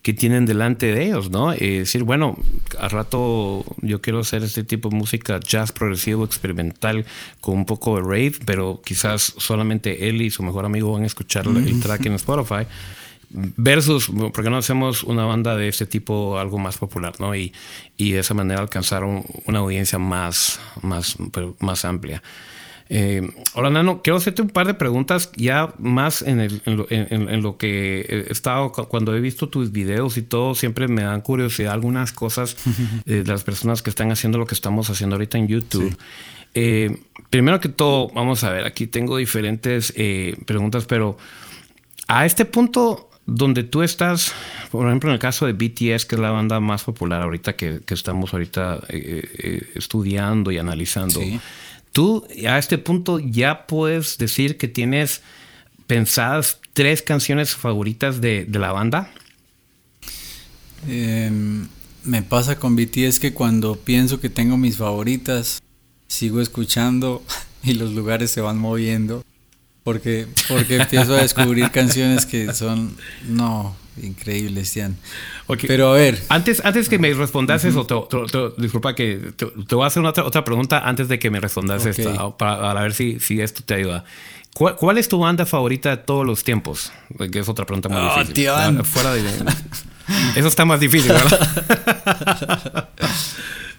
Speaker 1: que tienen delante de ellos, ¿no? Y decir, bueno, al rato yo quiero hacer este tipo de música jazz progresivo, experimental, con un poco de rave, pero quizás solamente él y su mejor amigo van a escuchar el track en Spotify. Versus, ¿por qué no hacemos una banda de este tipo algo más popular, ¿no? Y, y de esa manera alcanzar una audiencia más, más, más amplia. Eh, ahora, Nano, quiero hacerte un par de preguntas ya más en, lo, que he estado, cuando he visto tus videos y todo, siempre me dan curiosidad algunas cosas de las personas que están haciendo lo que estamos haciendo ahorita en YouTube. Eh, primero que todo, vamos a ver, aquí tengo diferentes eh, preguntas, pero a este punto donde tú estás, por ejemplo, en el caso de BTS, que es la banda más popular ahorita que, estamos ahorita estudiando y analizando. Sí tú a este punto ya puedes decir que tienes pensadas tres canciones favoritas de, la banda.
Speaker 2: Em, me pasa con BTS que cuando pienso que tengo mis favoritas, sigo escuchando y los lugares se van moviendo. Porque, porque empiezo a descubrir canciones que son, no, increíbles, Tian. Pero a ver.
Speaker 1: Antes, antes que me respondas eso, disculpa que te, voy a hacer otra, otra pregunta antes de que me respondas esta, para, ver si, si esto te ayuda. ¿Cuál, es tu banda favorita de todos los tiempos? Que es otra pregunta muy oh, difícil. Ah, fuera de. eso está más difícil, ¿verdad?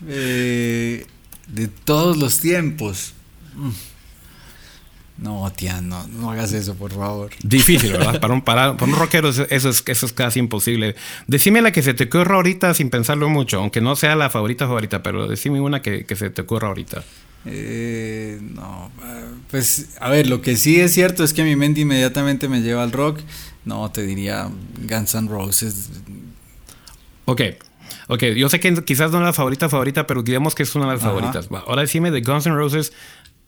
Speaker 2: Eh, de todos los tiempos. No, tía, no, no hagas eso, por favor.
Speaker 1: Difícil, ¿verdad? Para un, para, un rockero eso es, eso es casi imposible. Decime la que se te ocurra ahorita sin pensarlo mucho, aunque no sea la favorita favorita, pero decime una que, se te ocurra ahorita.
Speaker 2: Eh, no, pues a ver, lo que sí es cierto es que mi mente inmediatamente me lleva al rock. No, te diría Guns N' Roses.
Speaker 1: Ok, ok, yo sé que quizás no es la favorita favorita, pero digamos que es una de las favoritas. Ahora decime de Guns N' Roses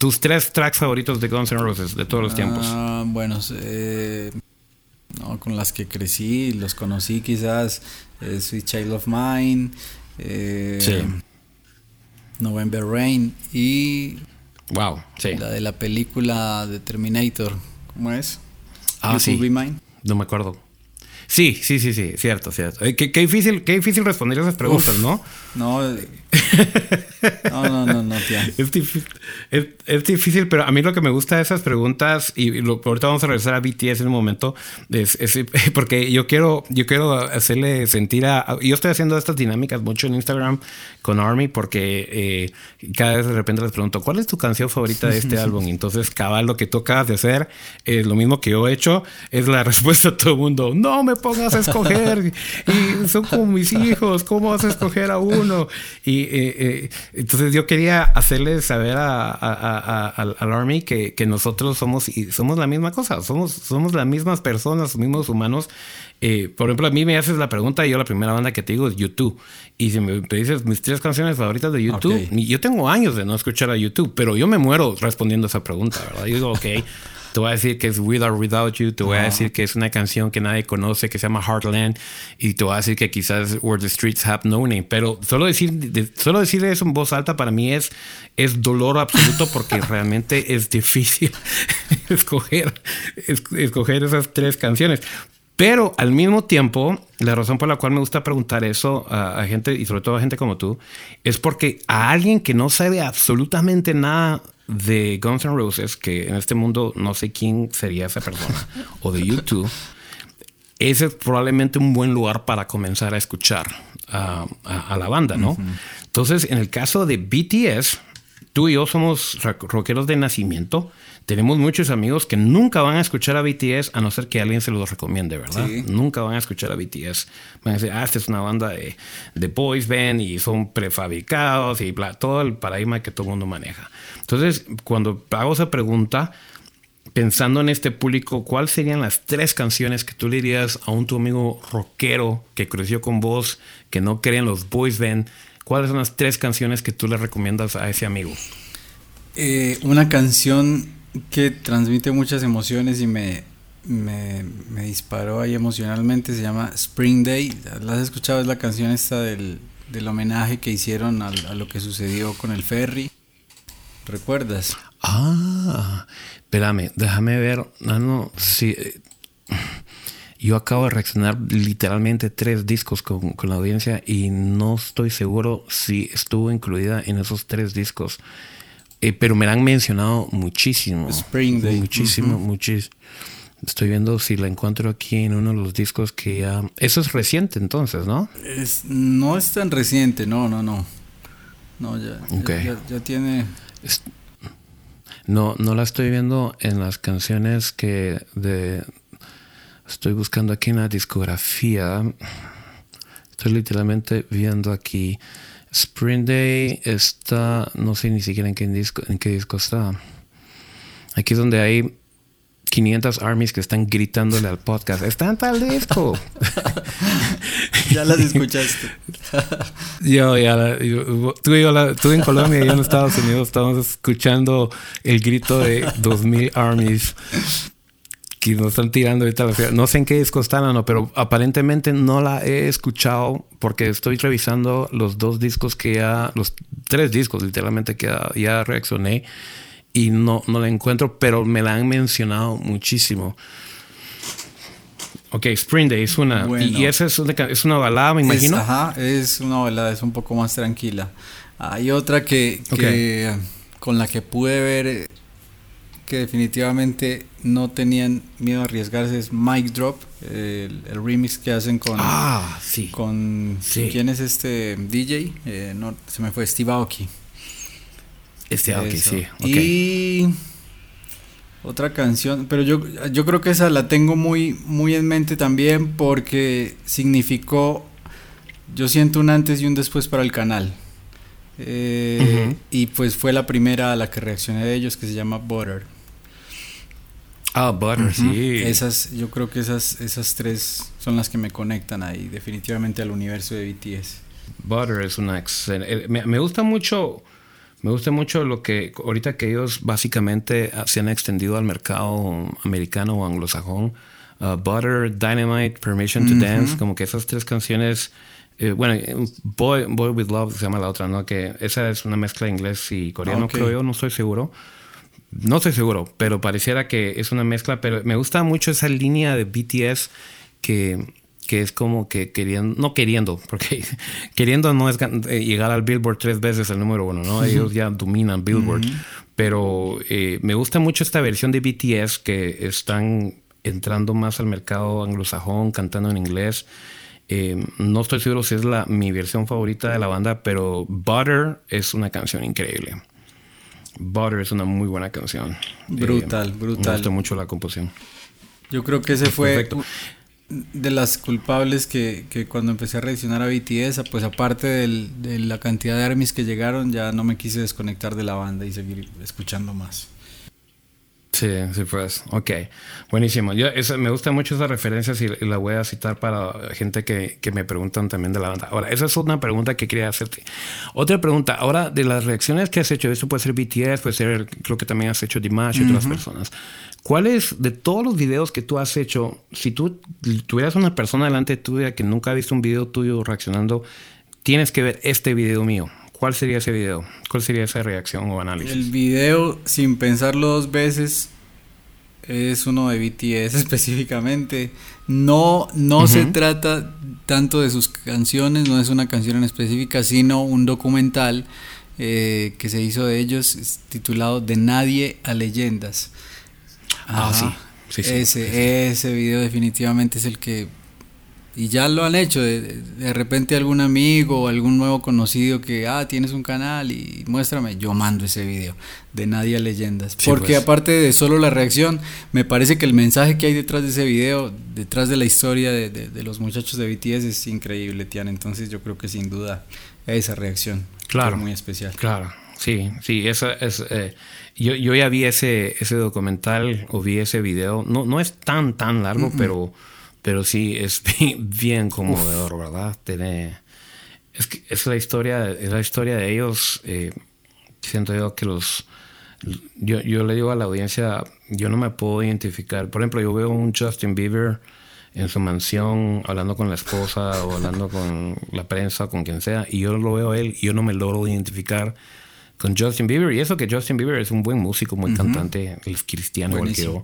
Speaker 1: tus tres tracks favoritos de Guns N' Roses de todos los tiempos.
Speaker 2: Ah, bueno, eh, no, con las que crecí, los conocí quizás, eh, Sweet Child of Mine, eh, November Rain y
Speaker 1: wow, sí.
Speaker 2: la de la película de Terminator, ¿cómo es?
Speaker 1: Ah, sí. No me acuerdo. Sí, sí, sí, sí, cierto, cierto. Eh, qué, difícil, qué difícil responder esas preguntas, ¿no?
Speaker 2: No, no, no, no, tía.
Speaker 1: Es difícil, es, difícil, pero a mí lo que me gusta de esas preguntas, y lo, ahorita vamos a regresar a BTS en un momento, es, porque yo quiero, yo quiero hacerle sentir a, Yo estoy haciendo estas dinámicas mucho en Instagram con Army, porque eh, cada vez de repente les pregunto, ¿cuál es tu canción favorita de este álbum? entonces, cabal, lo que tú acabas de hacer es lo mismo que yo he hecho, es la respuesta a todo el mundo, no me pongas a escoger, y son como mis hijos, ¿cómo vas a escoger a uno? Y eh, eh, entonces yo quería hacerle saber a, al Army que, nosotros somos, y somos la misma cosa, somos, somos las mismas personas, los mismos humanos. Eh, por ejemplo, a mí me haces la pregunta y yo la primera banda que te digo es YouTube. Y si me, dices mis tres canciones favoritas de YouTube, yo tengo años de no escuchar a YouTube, pero yo me muero respondiendo esa pregunta, ¿verdad? Yo digo, ok. Te voy a decir que es With or Without You. Te voy a decir que es una canción que nadie conoce, que se llama Heartland. Y te voy a decir que quizás Where the Streets Have No Name. Pero solo decir, solo decir eso en voz alta para mí es, es dolor absoluto porque realmente es difícil escoger, escoger esas tres canciones. Pero al mismo tiempo, la razón por la cual me gusta preguntar eso a, gente, y sobre todo a gente como tú, es porque a alguien que no sabe absolutamente nada de Guns N' Roses, que en este mundo no sé quién sería esa persona, o de YouTube, ese es probablemente un buen lugar para comenzar a escuchar a, la banda, ¿no? Entonces, en el caso de BTS, tú y yo somos rockeros de nacimiento. Tenemos muchos amigos que nunca van a escuchar a BTS a no ser que alguien se los recomiende, ¿verdad? Nunca van a escuchar a BTS. Van a decir, ah, esta es una banda de, de boys band y son prefabricados y bla, todo el paradigma que todo el mundo maneja. Entonces, cuando hago esa pregunta, pensando en este público, ¿cuáles serían las tres canciones que tú le dirías a un tu amigo rockero que creció con vos, que no creen los boys band? ¿Cuáles son las tres canciones que tú le recomiendas a ese amigo?
Speaker 2: Eh, una canción que transmite muchas emociones y me, me, disparó ahí emocionalmente se llama Spring Day. ¿La has escuchado? Es la canción esta del, homenaje que hicieron a, lo que sucedió con el ferry. ¿Recuerdas?
Speaker 1: Ah, espérame, déjame ver. No, no, sí. Eh, yo acabo de reaccionar literalmente tres discos con, la audiencia y no estoy seguro si estuvo incluida en esos tres discos. Eh, pero me la han mencionado muchísimo.
Speaker 2: Spring Day.
Speaker 1: Muchísimo, muchísimo. Estoy viendo si la encuentro aquí en uno de los discos que ya... Eso es reciente entonces, ¿no?
Speaker 2: Es, no es tan reciente, no, no, no. No, ya, ya, tiene...
Speaker 1: no, no la estoy viendo en las canciones que de, Estoy buscando aquí en la discografía. Estoy literalmente viendo aquí. Spring Day está, no sé ni siquiera en qué disco, en qué disco está. Aquí es donde hay 500 armies que están gritándole al podcast. Está en tal disco.
Speaker 2: ya las escuchaste.
Speaker 1: yo, ya, tú, tú en Colombia y yo en Estados Unidos estamos escuchando el grito de 2000 armies que nos están tirando ahorita No sé en qué disco están, no, pero aparentemente no la he escuchado porque estoy revisando los dos discos que ya, los tres discos literalmente que ya, reaccioné y no, no la encuentro, pero me la han mencionado muchísimo. Ok, Spring Day es una. Y, esa es una, es una, balada, me imagino.
Speaker 2: Es, ajá, es una balada, es un poco más tranquila. Hay otra que, que con la que pude ver que definitivamente no tenían miedo a arriesgarse es Mic Drop, el, remix que hacen con.
Speaker 1: Ah, sí.
Speaker 2: Con. ¿Quién es este DJ? Eh, no, se me fue Steve Aoki.
Speaker 1: Este Aoki, sí.
Speaker 2: Y. Otra canción, pero yo, yo creo que esa la tengo muy, muy en mente también porque significó, yo siento un antes y un después para el canal. Eh, y pues fue la primera a la que reaccioné de ellos que se llama Butter.
Speaker 1: Ah, Butter, sí.
Speaker 2: Esas, yo creo que esas, esas tres son las que me conectan ahí, definitivamente al universo de BTS.
Speaker 1: Butter es una excelente. Eh, me, gusta mucho. Me gusta mucho lo que ahorita que ellos básicamente se han extendido al mercado americano o anglosajón. Uh, Butter, Dynamite, Permission to Dance, como que esas tres canciones. Eh, bueno, Boy, Boy with Love se llama la otra, ¿no? Que esa es una mezcla de inglés y coreano, creo yo, no estoy seguro. No estoy seguro, pero pareciera que es una mezcla. Pero me gusta mucho esa línea de BTS que, que es como que queriendo, no queriendo, porque queriendo no es eh, llegar al Billboard tres veces el número uno, ¿no? Ellos ya dominan Billboard. Pero eh, me gusta mucho esta versión de BTS que están entrando más al mercado anglosajón, cantando en inglés. Eh, no estoy seguro si es la, mi versión favorita de la banda, pero Butter es una canción increíble. Butter es una muy buena canción.
Speaker 2: Brutal, eh, brutal. Me
Speaker 1: gusta mucho la composición.
Speaker 2: Yo creo que ese fue de las culpables que, que, cuando empecé a reaccionar a BTS, pues aparte de la cantidad de armies que llegaron, ya no me quise desconectar de la banda y seguir escuchando más.
Speaker 1: Sí, sí, pues. Ok, buenísimo. Yo, me gusta mucho esas referencias y, la voy a citar para gente que, que, me preguntan también de la banda. Ahora, esa es una pregunta que quería hacerte. Otra pregunta, ahora de las reacciones que has hecho, esto puede ser BTS, puede ser, creo que también has hecho Dimash y otras personas. ¿Cuáles de todos los videos que tú has hecho, si tú tuvieras una persona delante tuya que nunca ha visto un video tuyo reaccionando, tienes que ver este video mío? ¿Cuál sería ese video? ¿Cuál sería esa reacción o análisis?
Speaker 2: El video, sin pensarlo dos veces, es uno de BTS específicamente. No, no se trata tanto de sus canciones, no es una canción en específica, sino un documental eh, que se hizo de ellos titulado De Nadie a Leyendas.
Speaker 1: Ah, sí.
Speaker 2: ese, ese video definitivamente es el que y ya lo han hecho. De, de, repente algún amigo o algún nuevo conocido que, ah, tienes un canal y muéstrame, yo mando ese video de Nadie a Leyendas. Porque pues. aparte de solo la reacción, me parece que el mensaje que hay detrás de ese video, detrás de la historia de, de los muchachos de BTS es increíble, Tian. Entonces yo creo que sin duda esa reacción
Speaker 1: claro,
Speaker 2: muy especial.
Speaker 1: Claro, sí, sí, esa es... Eh, yo, yo ya vi ese, ese documental o vi ese video. No, no es tan, tan largo, pero pero sí, es bien, conmovedor, ¿verdad? Tiene, es, que es la historia, es la historia de ellos. Eh, siento yo que los... Yo, yo le digo a la audiencia, yo no me puedo identificar. Por ejemplo, yo veo un Justin Bieber en su mansión hablando con la esposa o hablando con la prensa, con quien sea, y yo lo veo a él y yo no me logro identificar con Justin Bieber. Y eso que Justin Bieber es un buen músico, muy cantante, es cristiano, igual que yo.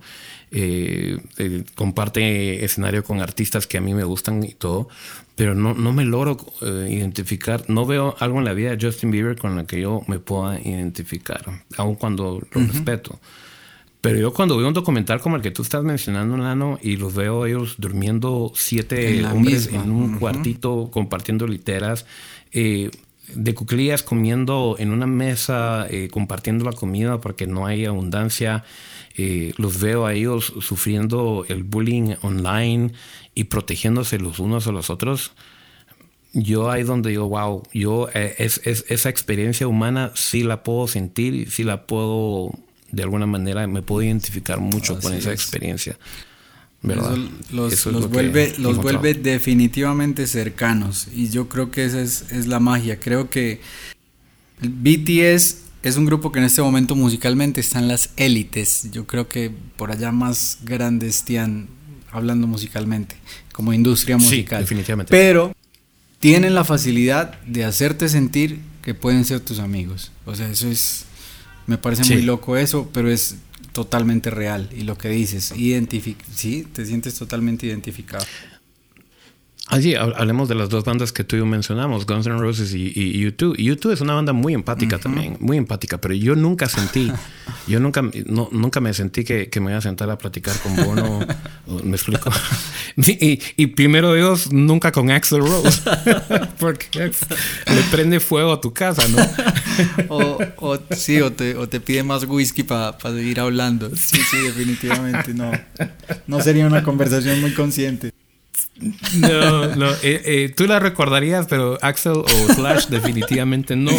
Speaker 1: Eh, eh, comparte escenario con artistas que a mí me gustan y todo, pero no, no me logro eh, identificar. No veo algo en la vida de Justin Bieber con lo que yo me pueda identificar, aun cuando lo respeto. Pero yo cuando veo un documental como el que tú estás mencionando, Nano, y los veo ellos durmiendo siete hombres en un cuartito compartiendo literas, eh, de cuclillas comiendo en una mesa, eh, compartiendo la comida porque no hay abundancia. Eh, los veo a ellos sufriendo el bullying online y protegiéndose los unos a los otros. Yo ahí donde digo, wow, yo eh, es, esa experiencia humana sí la puedo sentir y sí la puedo, de alguna manera, me puedo identificar mucho con esa experiencia
Speaker 2: los, vuelve, los vuelve definitivamente cercanos y yo creo que esa es, la magia. Creo que BTS es un grupo que en este momento musicalmente están las élites. Yo creo que por allá más grandes están hablando musicalmente, como industria musical.
Speaker 1: definitivamente.
Speaker 2: Pero tienen la facilidad de hacerte sentir que pueden ser tus amigos. O sea, eso es, me parece muy loco eso, pero es totalmente real y lo que dices, identific sí, te sientes totalmente identificado.
Speaker 1: Así, ah, hablemos de las dos bandas que tú y yo mencionamos, Guns N' Roses y, y U2. U2 es una banda muy empática también, muy empática, pero yo nunca sentí, yo nunca, no, nunca me sentí que, que, me iba a sentar a platicar con Bono, me explico. y, y, primero Dios, nunca con Axel Rose, porque le prende fuego a tu casa, ¿no?
Speaker 2: o, o, sí, o te, o te pide más whisky para seguir hablando. Sí, sí, definitivamente no. No sería una conversación muy consciente.
Speaker 1: No, no. Eh, eh, tú la recordarías, pero Axel o Slash definitivamente no.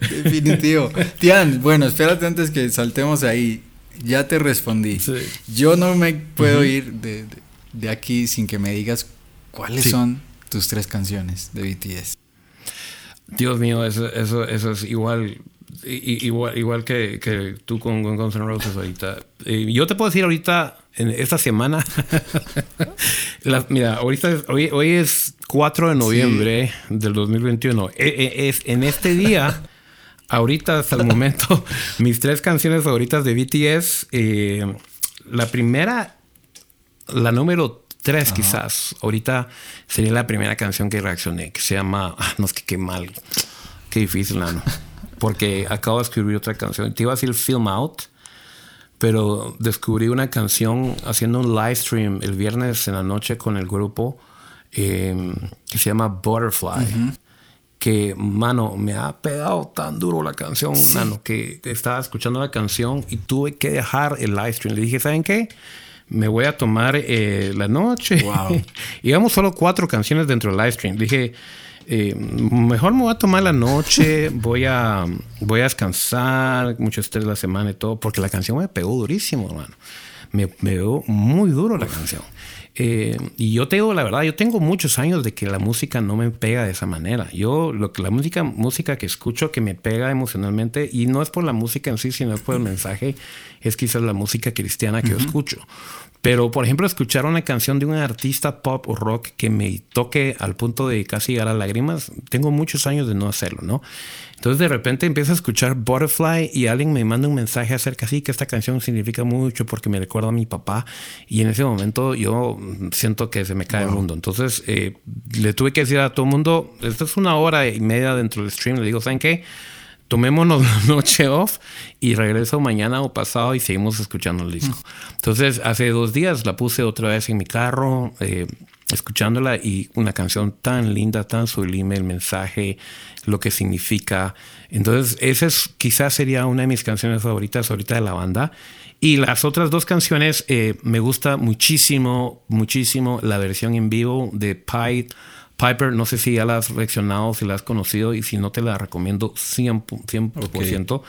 Speaker 2: Definitivo. Tian, bueno, espérate antes que saltemos ahí. Ya te respondí. Yo no me puedo ir de, de, aquí sin que me digas cuáles son tus tres canciones de BTS.
Speaker 1: Dios mío, eso, eso, eso es igual igual, igual que, que, tú con, Guns N' Roses ahorita. Eh, yo te puedo decir ahorita, en esta semana, mira, ahorita, hoy, hoy es 4 de noviembre del 2021. E, e, es, en este día, ahorita hasta el momento, mis tres canciones favoritas de BTS, eh, la primera, la número tres quizás, ahorita sería la primera canción que reaccioné, que se llama, ah, no es que qué mal, qué difícil, porque acabo de escribir otra canción. Te iba a decir Film Out, pero descubrí una canción haciendo un live stream el viernes en la noche con el grupo em, que se llama Butterfly. Que, mano, me ha pegado tan duro la canción, mano, que, estaba escuchando la canción y tuve que dejar el live stream. Le dije, ¿saben qué? me voy a tomar eh, la noche. Wow. Íbamos solo cuatro canciones dentro del live stream. Le dije, eh, mejor me voy a tomar la noche, voy a, voy a descansar, mucho estrés la semana y todo, porque la canción me pegó durísimo, hermano. Me, pegó muy duro la canción. Eh, y yo te digo la verdad, yo tengo muchos años de que la música no me pega de esa manera. Yo, lo que la música, música que escucho que me pega emocionalmente, y no es por la música en sí, sino por el mensaje, es quizás la música cristiana que yo escucho. Pero, por ejemplo, escuchar una canción de un artista pop o rock que me toque al punto de casi llegar a lágrimas, tengo muchos años de no hacerlo, ¿no? Entonces de repente empiezo a escuchar Butterfly y alguien me manda un mensaje acerca así que esta canción significa mucho porque me recuerda a mi papá y en ese momento yo siento que se me cae el mundo. Entonces eh, le tuve que decir a todo el mundo, esto es una hora y media dentro del stream, le digo, ¿saben qué? Tomémonos la noche off y regreso mañana o pasado y seguimos escuchando el disco. Entonces, hace dos días la puse otra vez en mi carro. Eh, escuchándola y una canción tan linda, tan sublime, el mensaje, lo que significa. Entonces, esa es, quizás sería una de mis canciones favoritas ahorita de la banda. Y las otras dos canciones, eh, me gusta muchísimo, muchísimo la versión en vivo de Pied Piper, no sé si ya la has reaccionado, si la has conocido y si no te la recomiendo 100%.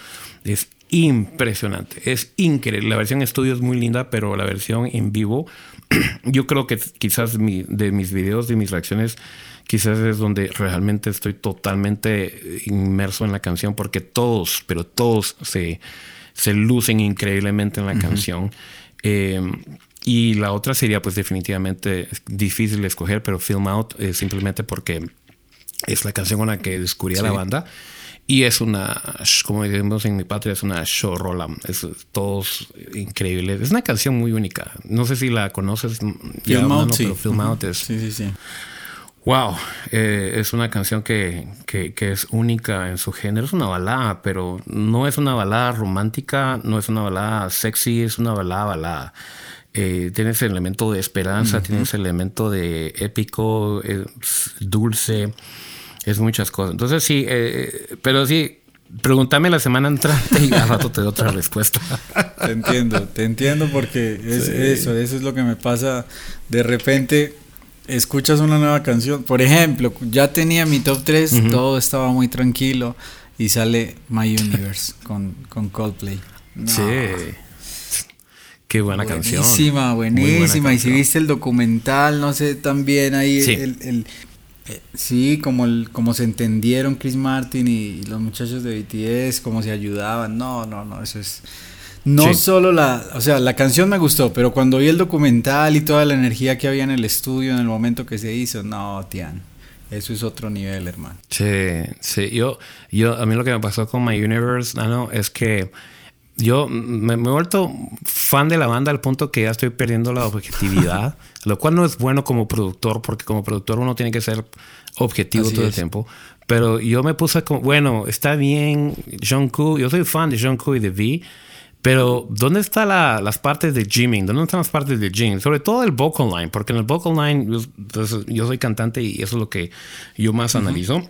Speaker 1: Es impresionante, es increíble. La versión estudio es muy linda, pero la versión en vivo, yo creo que quizás de mis videos, de mis reacciones, quizás es donde realmente estoy totalmente inmerso en la canción porque todos, pero todos se, se lucen increíblemente en la canción. Eh, y la otra sería pues definitivamente difícil de escoger, pero Film Out eh, simplemente porque es la canción con la que descubrí a la banda. Y es una, como decimos en mi patria, es una showrola. Es todos increíbles. Es una canción muy única. No sé si la conoces.
Speaker 2: Film Out, sí.
Speaker 1: Pero Film Out es...
Speaker 2: Sí, sí, sí.
Speaker 1: Wow, eh, es una canción que, que, que, es única en su género. Es una balada, pero no es una balada romántica, no es una balada sexy, es una balada balada. Eh, tiene ese elemento de esperanza, tiene ese elemento de épico, dulce, es muchas cosas. Entonces sí, eh, pero sí, pregúntame la semana entrante y al rato te doy otra respuesta.
Speaker 2: Te entiendo, te entiendo porque es eso, eso es lo que me pasa. De repente escuchas una nueva canción, por ejemplo, ya tenía mi top 3, todo estaba muy tranquilo y sale My Universe con, con Coldplay.
Speaker 1: Sí. Qué buena canción.
Speaker 2: Buenísima, buenísima. Y si viste el documental, no sé, también ahí
Speaker 1: sí.
Speaker 2: el, eh, sí, como el, como se entendieron Chris Martin y, los muchachos de BTS, cómo se ayudaban. No, no, no, eso es. No solo la, o sea, la canción me gustó, pero cuando vi el documental y toda la energía que había en el estudio en el momento que se hizo, no, Tian. Eso es otro nivel, hermano.
Speaker 1: Sí, sí. Yo, yo, a mí lo que me pasó con My Universe, no, es que yo me, he vuelto fan de la banda al punto que ya estoy perdiendo la objetividad, lo cual no es bueno como productor, porque como productor uno tiene que ser objetivo todo el tiempo. Pero yo me puse como, bueno, está bien, Jungkook, yo soy fan de Jungkook y de V, pero ¿dónde están las partes de Jimin? ¿Dónde están las partes de Jin? Sobre todo el vocal line, porque en el vocal line yo, soy cantante y eso es lo que yo más analizo.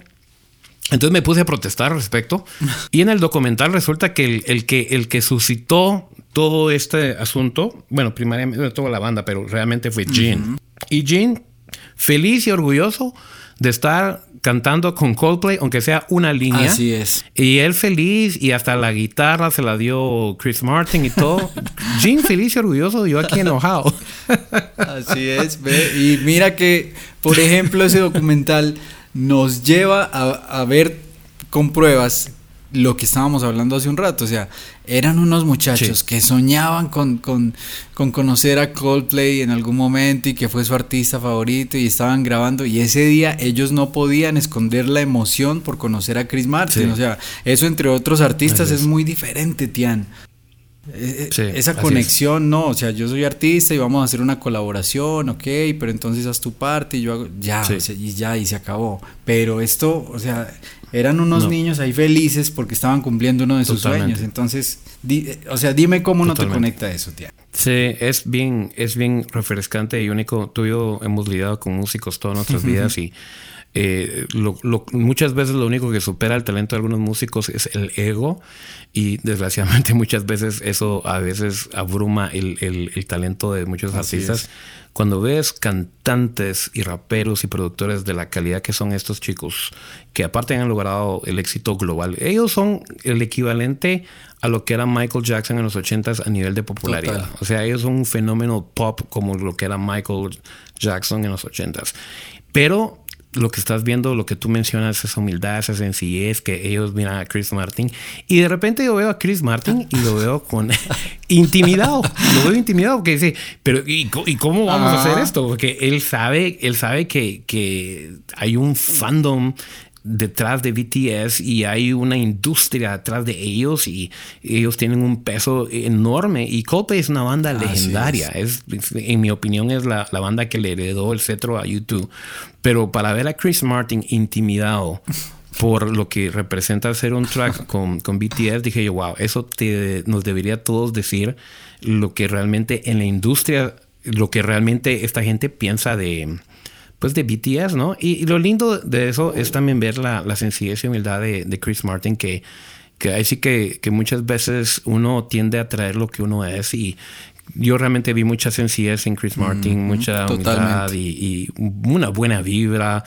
Speaker 1: Entonces me puse a protestar al respecto. Y en el documental resulta que el, que el que suscitó todo este asunto, bueno, primariamente toda la banda, pero realmente fue Jin. Y Jin, feliz y orgulloso de estar cantando con Coldplay, aunque sea una línea.
Speaker 2: Así es.
Speaker 1: Y él feliz y hasta la guitarra se la dio Chris Martin y todo. Jin feliz y orgulloso, yo aquí enojado.
Speaker 2: Así es. Ve. Y mira que, por ejemplo, ese documental nos lleva a, ver con pruebas lo que estábamos hablando hace un rato. O sea, eran unos muchachos que soñaban con, con, con, conocer a Coldplay en algún momento y que fue su artista favorito y estaban grabando. Y ese día ellos no podían esconder la emoción por conocer a Chris Martin. O sea, eso entre otros artistas es. muy diferente, Tian. Eh, eh, esa conexión, no, o sea, yo soy artista y vamos a hacer una colaboración, ok, pero entonces haz tu parte y yo hago, ya, y ya, y se acabó. Pero esto, o sea, eran unos niños ahí felices porque estaban cumpliendo uno de sus sueños. Entonces, eh, o sea, dime cómo no te conecta eso, tía.
Speaker 1: Sí, es bien, es bien refrescante y único. Tú y yo hemos lidiado con músicos todas nuestras vidas y eh, muchas veces lo único que supera el talento de algunos músicos es el ego y desgraciadamente muchas veces eso a veces abruma el, el, talento de muchos artistas. Cuando ves cantantes y raperos y productores de la calidad que son estos chicos, que aparte han logrado el éxito global, ellos son el equivalente a lo que era Michael Jackson en los 80s a nivel de popularidad. O sea, ellos son un fenómeno pop como lo que era Michael Jackson en los 80s. Pero lo que estás viendo, lo que tú mencionas, esa humildad, esa sencillez, que ellos miran a Chris Martin. Y de repente yo veo a Chris Martin y lo veo con intimidado. Lo veo intimidado porque dice, pero ¿y, cómo vamos a hacer esto? Porque él sabe, él sabe que, que hay un fandom detrás de BTS y hay una industria detrás de ellos y ellos tienen un peso enorme. Y Coldplay es una banda legendaria. es. en mi opinión es la, la, banda que le heredó el cetro a YouTube. Pero para ver a Chris Martin intimidado por lo que representa hacer un track con, con BTS dije yo wow eso te, nos debería todos decir lo que realmente en la industria lo que realmente esta gente piensa de pues de BTS, ¿no? Y, lo lindo de eso es también ver la, la sencillez y humildad de, de Chris Martin que que ahí sí que, que, muchas veces uno tiende a traer lo que uno es y yo realmente vi mucha sencillez en Chris Martin, mucha humildad y, una buena vibra,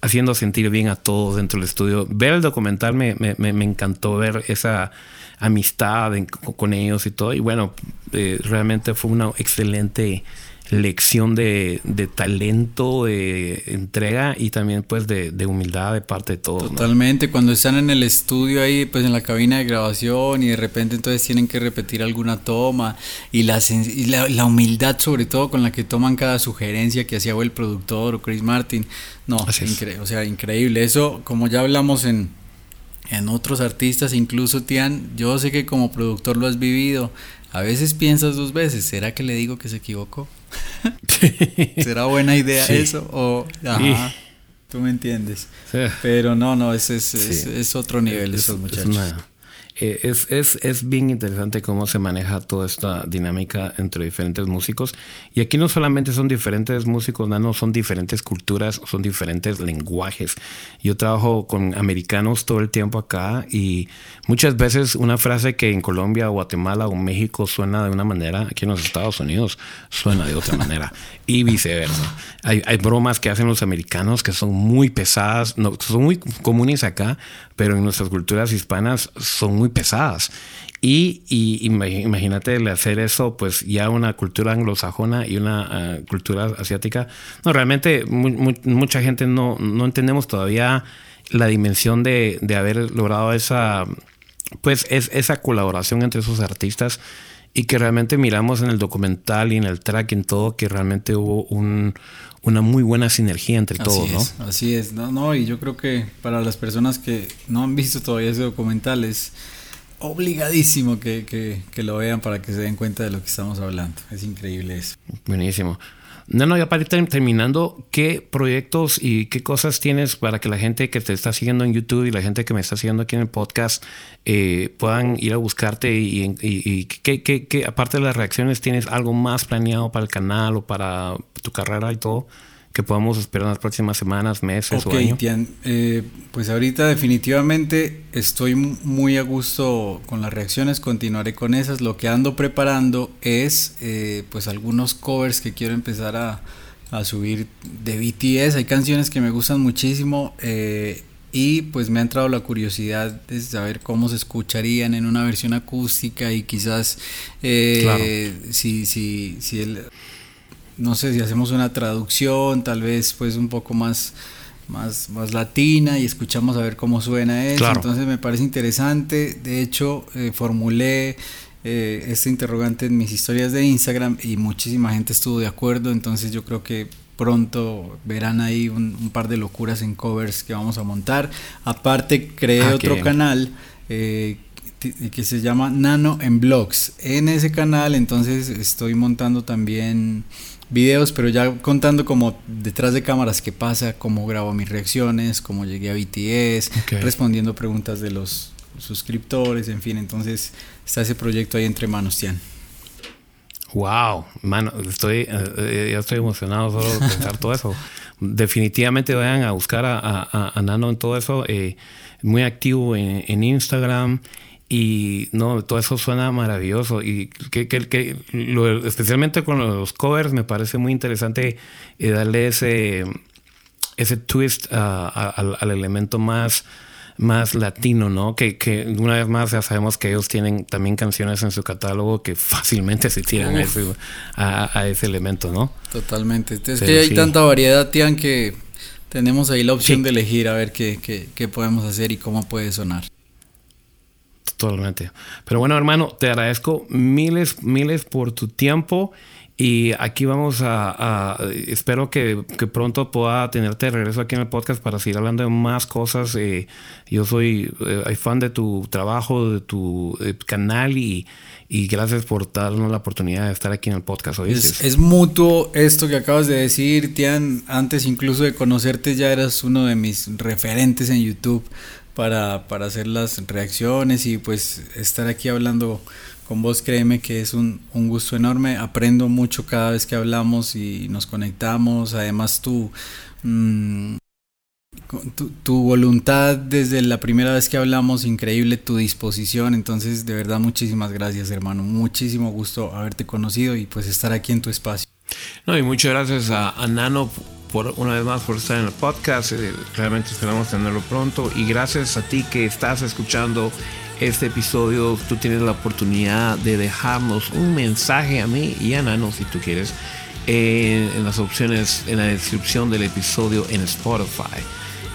Speaker 1: haciendo sentir bien a todos dentro del estudio. Ver el documental me, me, me encantó ver esa amistad con ellos y todo. Y bueno, eh, realmente fue una excelente lección de, talento, de entrega y también pues de, humildad de parte de todos.
Speaker 2: Totalmente, cuando están en el estudio ahí, pues en la cabina de grabación y de repente entonces tienen que repetir alguna toma y la, la, humildad sobre todo con la que toman cada sugerencia que hacía el productor o Chris Martin. No, increíble, o sea, increíble. Eso, como ya hablamos en, en otros artistas, incluso Tian, yo sé que como productor lo has vivido. A veces piensas dos veces, ¿será que le digo que se equivocó? ¿Será buena idea eso? O, ajá, tú me entiendes. Pero no, no, es, es, es, otro nivel esos muchachos.
Speaker 1: Eh, es, es, es, bien interesante cómo se maneja toda esta dinámica entre diferentes músicos. Y aquí no solamente son diferentes músicos, no, son diferentes culturas, son diferentes lenguajes. Yo trabajo con americanos todo el tiempo acá y muchas veces una frase que en Colombia, Guatemala o México suena de una manera, aquí en los Estados Unidos suena de otra manera y viceversa. Hay, hay bromas que hacen los americanos que son muy pesadas, no, son muy comunes acá, pero en nuestras culturas hispanas son muy pesadas. Y, imagínate hacer eso, pues ya una cultura anglosajona y una ah, cultura asiática. No, realmente mucha gente no, no entendemos todavía la dimensión de, de haber logrado esa, pues es, esa colaboración entre esos artistas y que realmente miramos en el documental y en el track y en todo que realmente hubo un, una muy buena sinergia entre todos,
Speaker 2: ¿no? Así es, no, no, y yo creo que para las personas que no han visto todavía ese documental es obligadísimo que, que, que lo vean para que se den cuenta de lo que estamos hablando. Es increíble eso.
Speaker 1: Buenísimo. No, no, ya para ir terminando, ¿qué proyectos y qué cosas tienes para que la gente que te está siguiendo en YouTube y la gente que me está siguiendo aquí en el podcast eh, puedan ir a buscarte y, y, ¿qué, aparte de las reacciones, tienes algo más planeado para el canal o para tu carrera y todo? Que podamos esperar en las próximas semanas, meses o años?
Speaker 2: Tian, eh, pues ahorita definitivamente estoy muy a gusto con las reacciones, continuaré con esas. Lo que ando preparando es eh, pues algunos covers que quiero empezar a, a, subir de BTS. Hay canciones que me gustan muchísimo. Eh, y pues me ha entrado la curiosidad de saber cómo se escucharían en una versión acústica y quizás si, si, si el, no sé si hacemos una traducción, tal vez pues un poco más, más, más latina y escuchamos a ver cómo suena eso. Entonces me parece interesante. De hecho, eh, formulé eh, este interrogante en mis historias de Instagram y muchísima gente estuvo de acuerdo. Entonces yo creo que pronto verán ahí un, par de locuras en covers que vamos a montar. Aparte creé ah, otro canal. Eh, que se llama Nano en Blogs. En ese canal entonces estoy montando también videos, pero ya contando como detrás de cámaras qué pasa, cómo grabo mis reacciones, cómo llegué a BTS, respondiendo preguntas de los suscriptores, en fin, entonces está ese proyecto ahí entre manos, Tian.
Speaker 1: Wow, mano, estoy, eh, ya estoy emocionado solo de pensar todo eso. Definitivamente vayan a buscar a, Nano en todo eso. Eh, muy activo en, en Instagram y no, todo eso suena maravilloso. Y que, que, que lo, especialmente con los covers, me parece muy interesante eh, darle ese, ese twist al, elemento más, más latino, ¿no? Que, que, una vez más ya sabemos que ellos tienen también canciones en su catálogo que fácilmente se tiran a ese, a, ese, elemento, ¿no?
Speaker 2: Totalmente. Es que hay tanta variedad, Tian, que tenemos ahí la opción de elegir a ver qué, qué, qué podemos hacer y cómo puede sonar.
Speaker 1: Totalmente. Pero bueno, hermano, te agradezco miles, miles por tu tiempo. Y aquí vamos a, espero que, pronto pueda tenerte de regreso aquí en el podcast para seguir hablando de más cosas. Eh, yo soy eh, fan de tu trabajo, de tu eh, canal y, gracias por darnos la oportunidad de estar aquí en el podcast.
Speaker 2: Es, es, mutuo esto que acabas de decir, Tian. Antes incluso de conocerte ya eras uno de mis referentes en YouTube para, para hacer las reacciones y pues estar aquí hablando con vos créeme que es un, gusto enorme, aprendo mucho cada vez que hablamos y nos conectamos, además tú... Mm, tu, tu, voluntad desde la primera vez que hablamos, increíble tu disposición, entonces de verdad muchísimas gracias hermano, muchísimo gusto haberte conocido y pues estar aquí en tu espacio.
Speaker 1: No, y muchas gracias a, Nano por una vez más por estar en el podcast, eh, realmente esperamos tenerlo pronto y gracias a ti que estás escuchando este episodio, tú tienes la oportunidad de dejarnos un mensaje a mí y a Nano si tú quieres. en las opciones en la descripción del episodio en Spotify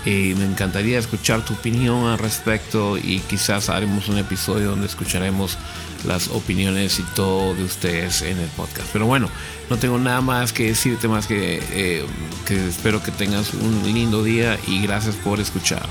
Speaker 1: me encantaría escuchar tu opinión al respecto y quizás haremos un episodio donde escucharemos las opiniones y todo de ustedes en el podcast. Pero bueno, no tengo nada más que decirte más que, eh, que espero que tengas un lindo día y gracias por escuchar.